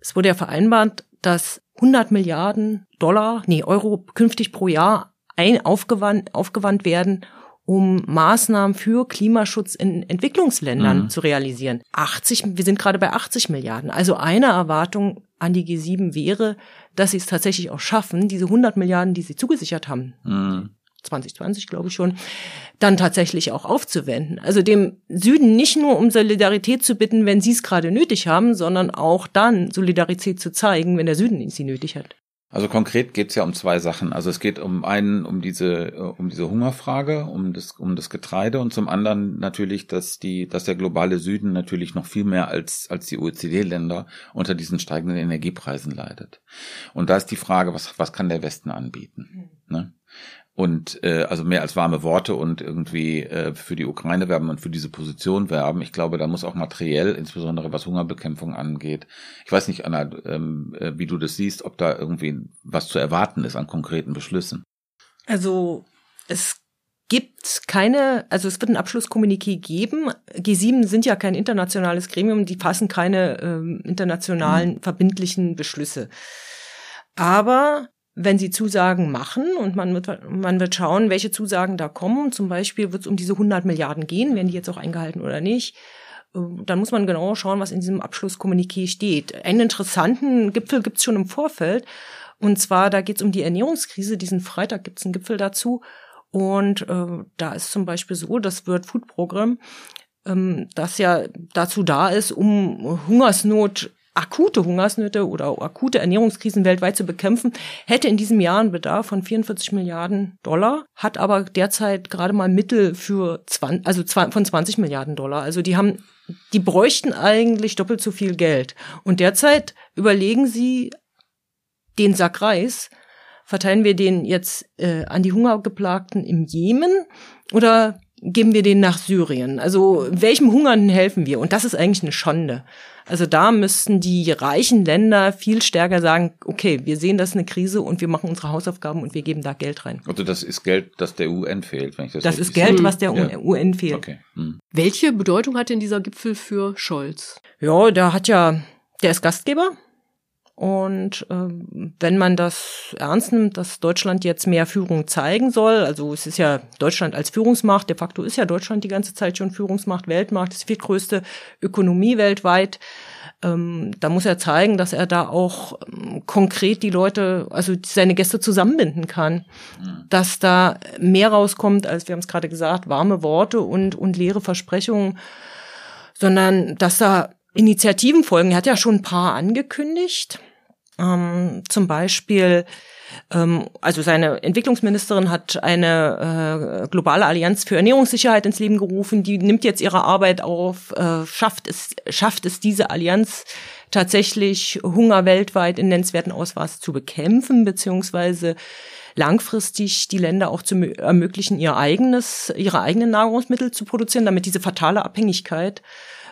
Speaker 2: Es wurde ja vereinbart, dass 100 Milliarden Dollar, nee, Euro künftig pro Jahr ein aufgewandt, aufgewandt werden, um Maßnahmen für Klimaschutz in Entwicklungsländern mhm. zu realisieren. 80, wir sind gerade bei 80 Milliarden. Also eine Erwartung an die G7 wäre, dass sie es tatsächlich auch schaffen, diese 100 Milliarden, die sie zugesichert haben, mhm. 2020 glaube ich schon, dann tatsächlich auch aufzuwenden. Also dem Süden nicht nur um Solidarität zu bitten, wenn sie es gerade nötig haben, sondern auch dann Solidarität zu zeigen, wenn der Süden sie nötig hat.
Speaker 3: Also konkret geht es ja um zwei Sachen. Also es geht um einen um diese um diese Hungerfrage, um das um das Getreide und zum anderen natürlich, dass die dass der globale Süden natürlich noch viel mehr als als die OECD-Länder unter diesen steigenden Energiepreisen leidet. Und da ist die Frage, was was kann der Westen anbieten? Mhm. Ne? Und äh, also mehr als warme Worte und irgendwie äh, für die Ukraine werben und für diese Position werben. Ich glaube, da muss auch materiell, insbesondere was Hungerbekämpfung angeht. Ich weiß nicht, Anna, ähm, äh, wie du das siehst, ob da irgendwie was zu erwarten ist an konkreten Beschlüssen.
Speaker 2: Also es gibt keine, also es wird ein Abschlusskommuniqué geben. G7 sind ja kein internationales Gremium, die fassen keine ähm, internationalen mhm. verbindlichen Beschlüsse. Aber wenn sie Zusagen machen und man wird, man wird schauen, welche Zusagen da kommen. Zum Beispiel wird es um diese 100 Milliarden gehen, werden die jetzt auch eingehalten oder nicht. Ähm, dann muss man genau schauen, was in diesem Abschlusskommuniqué steht. Einen interessanten Gipfel gibt es schon im Vorfeld. Und zwar, da geht es um die Ernährungskrise. Diesen Freitag gibt es einen Gipfel dazu. Und äh, da ist zum Beispiel so, das World Food Program, ähm, das ja dazu da ist, um Hungersnot akute Hungersnöte oder akute Ernährungskrisen weltweit zu bekämpfen, hätte in diesem Jahr einen Bedarf von 44 Milliarden Dollar, hat aber derzeit gerade mal Mittel für 20, also von 20 Milliarden Dollar. Also die haben, die bräuchten eigentlich doppelt so viel Geld. Und derzeit überlegen sie den Sack Reis, verteilen wir den jetzt äh, an die Hungergeplagten im Jemen oder geben wir den nach Syrien? Also welchem Hungernden helfen wir? Und das ist eigentlich eine Schande. Also da müssten die reichen Länder viel stärker sagen, okay, wir sehen, das ist eine Krise und wir machen unsere Hausaufgaben und wir geben da Geld rein.
Speaker 3: Also das ist Geld, das der UN fehlt, wenn ich das
Speaker 2: Das ist Geld, was der ja. UN fehlt. Okay.
Speaker 1: Hm. Welche Bedeutung hat denn dieser Gipfel für Scholz?
Speaker 2: Ja, der hat ja, der ist Gastgeber und äh, wenn man das ernst nimmt, dass Deutschland jetzt mehr Führung zeigen soll, also es ist ja Deutschland als Führungsmacht, de facto ist ja Deutschland die ganze Zeit schon Führungsmacht, Weltmacht, ist die größte Ökonomie weltweit. Ähm, da muss er zeigen, dass er da auch ähm, konkret die Leute, also seine Gäste zusammenbinden kann, mhm. dass da mehr rauskommt, als wir haben es gerade gesagt, warme Worte und, und leere Versprechungen, sondern dass da Initiativen folgen. Er hat ja schon ein paar angekündigt. Ähm, zum Beispiel, ähm, also seine Entwicklungsministerin hat eine äh, globale Allianz für Ernährungssicherheit ins Leben gerufen. Die nimmt jetzt ihre Arbeit auf, äh, schafft es, schafft es diese Allianz tatsächlich Hunger weltweit in nennenswerten Ausmaß zu bekämpfen, beziehungsweise langfristig die Länder auch zu ermöglichen, ihr eigenes, ihre eigenen Nahrungsmittel zu produzieren, damit diese fatale Abhängigkeit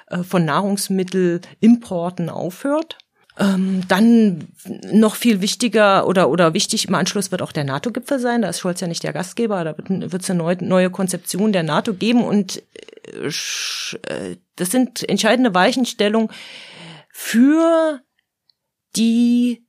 Speaker 2: äh, von Nahrungsmittelimporten aufhört. Ähm, dann noch viel wichtiger oder, oder wichtig im Anschluss wird auch der NATO-Gipfel sein. Da ist Scholz ja nicht der Gastgeber. Da wird es eine neue, neue Konzeption der NATO geben. Und äh, äh, das sind entscheidende Weichenstellungen für die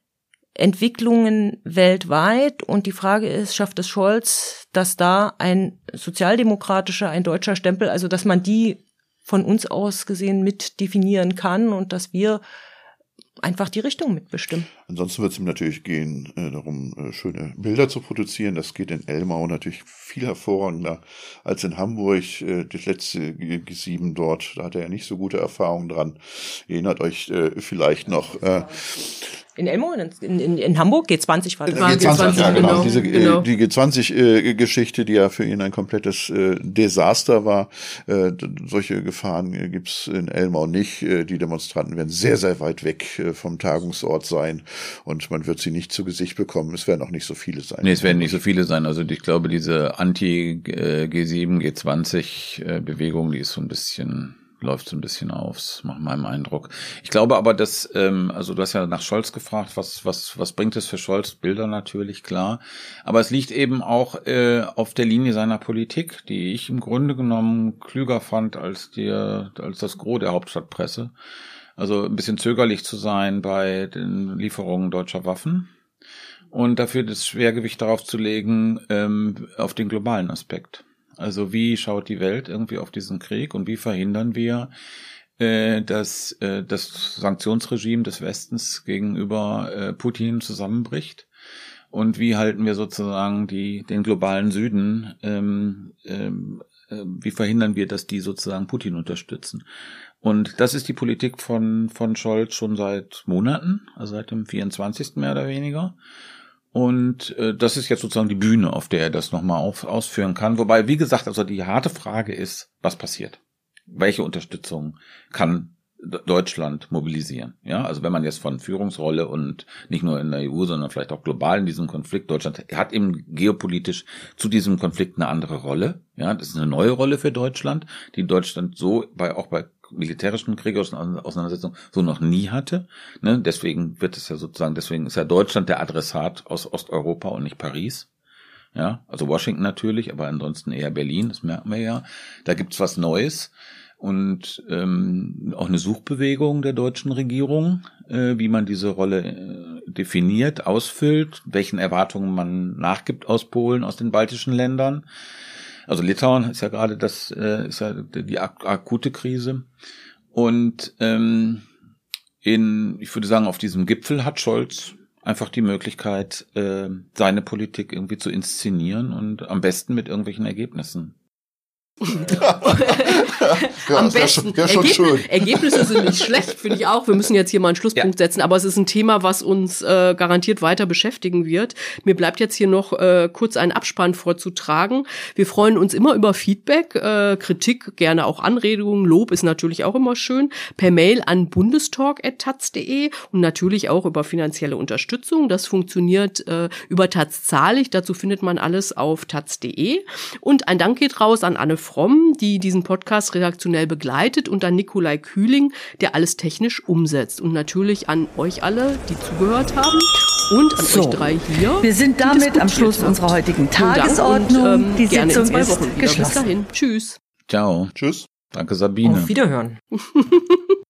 Speaker 2: Entwicklungen weltweit. Und die Frage ist, schafft es Scholz, dass da ein sozialdemokratischer, ein deutscher Stempel, also dass man die von uns aus gesehen mit definieren kann und dass wir einfach die Richtung mitbestimmen.
Speaker 4: Ansonsten wird es ihm natürlich gehen, äh, darum, äh, schöne Bilder zu produzieren. Das geht in Elmau natürlich viel hervorragender als in Hamburg. Äh, das letzte G7 dort, da hat er ja nicht so gute Erfahrungen dran. Erinnert euch äh, vielleicht noch. Äh,
Speaker 2: in Elmo, in, in, in Hamburg, G20 war das.
Speaker 4: G20, G20 ja, genau. genau. Diese, äh, genau. Die G20-Geschichte, die ja für ihn ein komplettes äh, Desaster war. Äh, solche Gefahren äh, gibt's in Elmau nicht. Äh, die Demonstranten werden sehr, sehr weit weg äh, vom Tagungsort sein und man wird sie nicht zu Gesicht bekommen. Es werden auch nicht so viele sein.
Speaker 3: Nee, es werden nicht so viele sein. Also ich glaube, diese Anti-G7, G20-Bewegung, die ist so ein bisschen läuft so ein bisschen aufs, nach meinem Eindruck. Ich glaube aber, dass, ähm, also du hast ja nach Scholz gefragt, was, was, was bringt es für Scholz? Bilder natürlich, klar. Aber es liegt eben auch äh, auf der Linie seiner Politik, die ich im Grunde genommen klüger fand als, der, als das Gros der Hauptstadtpresse. Also ein bisschen zögerlich zu sein bei den Lieferungen deutscher Waffen und dafür das Schwergewicht darauf zu legen, ähm, auf den globalen Aspekt. Also wie schaut die Welt irgendwie auf diesen Krieg und wie verhindern wir, äh, dass äh, das Sanktionsregime des Westens gegenüber äh, Putin zusammenbricht? Und wie halten wir sozusagen die, den globalen Süden, ähm, ähm, äh, wie verhindern wir, dass die sozusagen Putin unterstützen? Und das ist die Politik von, von Scholz schon seit Monaten, also seit dem 24. mehr oder weniger. Und äh, das ist jetzt sozusagen die Bühne, auf der er das nochmal auf, ausführen kann. Wobei, wie gesagt, also die harte Frage ist, was passiert? Welche Unterstützung kann Deutschland mobilisieren? Ja, also wenn man jetzt von Führungsrolle und nicht nur in der EU, sondern vielleicht auch global in diesem Konflikt, Deutschland hat eben geopolitisch zu diesem Konflikt eine andere Rolle. Ja, das ist eine neue Rolle für Deutschland, die Deutschland so bei, auch bei militärischen kriegerischen Auseinandersetzungen so noch nie hatte. Ne? Deswegen wird es ja sozusagen, deswegen ist ja Deutschland der Adressat aus Osteuropa und nicht Paris. Ja, also Washington natürlich, aber ansonsten eher Berlin, das merken wir ja. Da gibt's was Neues und ähm, auch eine Suchbewegung der deutschen Regierung, äh, wie man diese Rolle äh, definiert, ausfüllt, welchen Erwartungen man nachgibt aus Polen, aus den baltischen Ländern. Also Litauen ist ja gerade das, äh, ist ja die ak akute Krise. Und ähm, in, ich würde sagen, auf diesem Gipfel hat Scholz einfach die Möglichkeit, äh, seine Politik irgendwie zu inszenieren und am besten mit irgendwelchen Ergebnissen <laughs>
Speaker 1: ja, Am besten. Wär schon, schon Ergebnisse sind nicht schlecht, finde ich auch. Wir müssen jetzt hier mal einen Schlusspunkt ja. setzen, aber es ist ein Thema, was uns äh, garantiert weiter beschäftigen wird. Mir bleibt jetzt hier noch äh, kurz einen Abspann vorzutragen. Wir freuen uns immer über Feedback, äh, Kritik, gerne auch Anregungen. Lob ist natürlich auch immer schön. Per Mail an bundestalk.taz.de und natürlich auch über finanzielle Unterstützung. Das funktioniert äh, über Taz zahlig. Dazu findet man alles auf taz.de. Und ein Dank geht raus an Anne Fromm, die diesen Podcast redaktionell begleitet und an Nikolai Kühling, der alles technisch umsetzt. Und natürlich an euch alle, die zugehört haben und an so, euch drei hier.
Speaker 2: Wir sind damit am Schluss habt. unserer heutigen Tagesordnung. Und, ähm,
Speaker 1: die Sitzung ist geschlossen. Bis dahin. Tschüss.
Speaker 3: Ciao.
Speaker 4: Tschüss.
Speaker 3: Danke, Sabine.
Speaker 2: Auf Wiederhören. <laughs>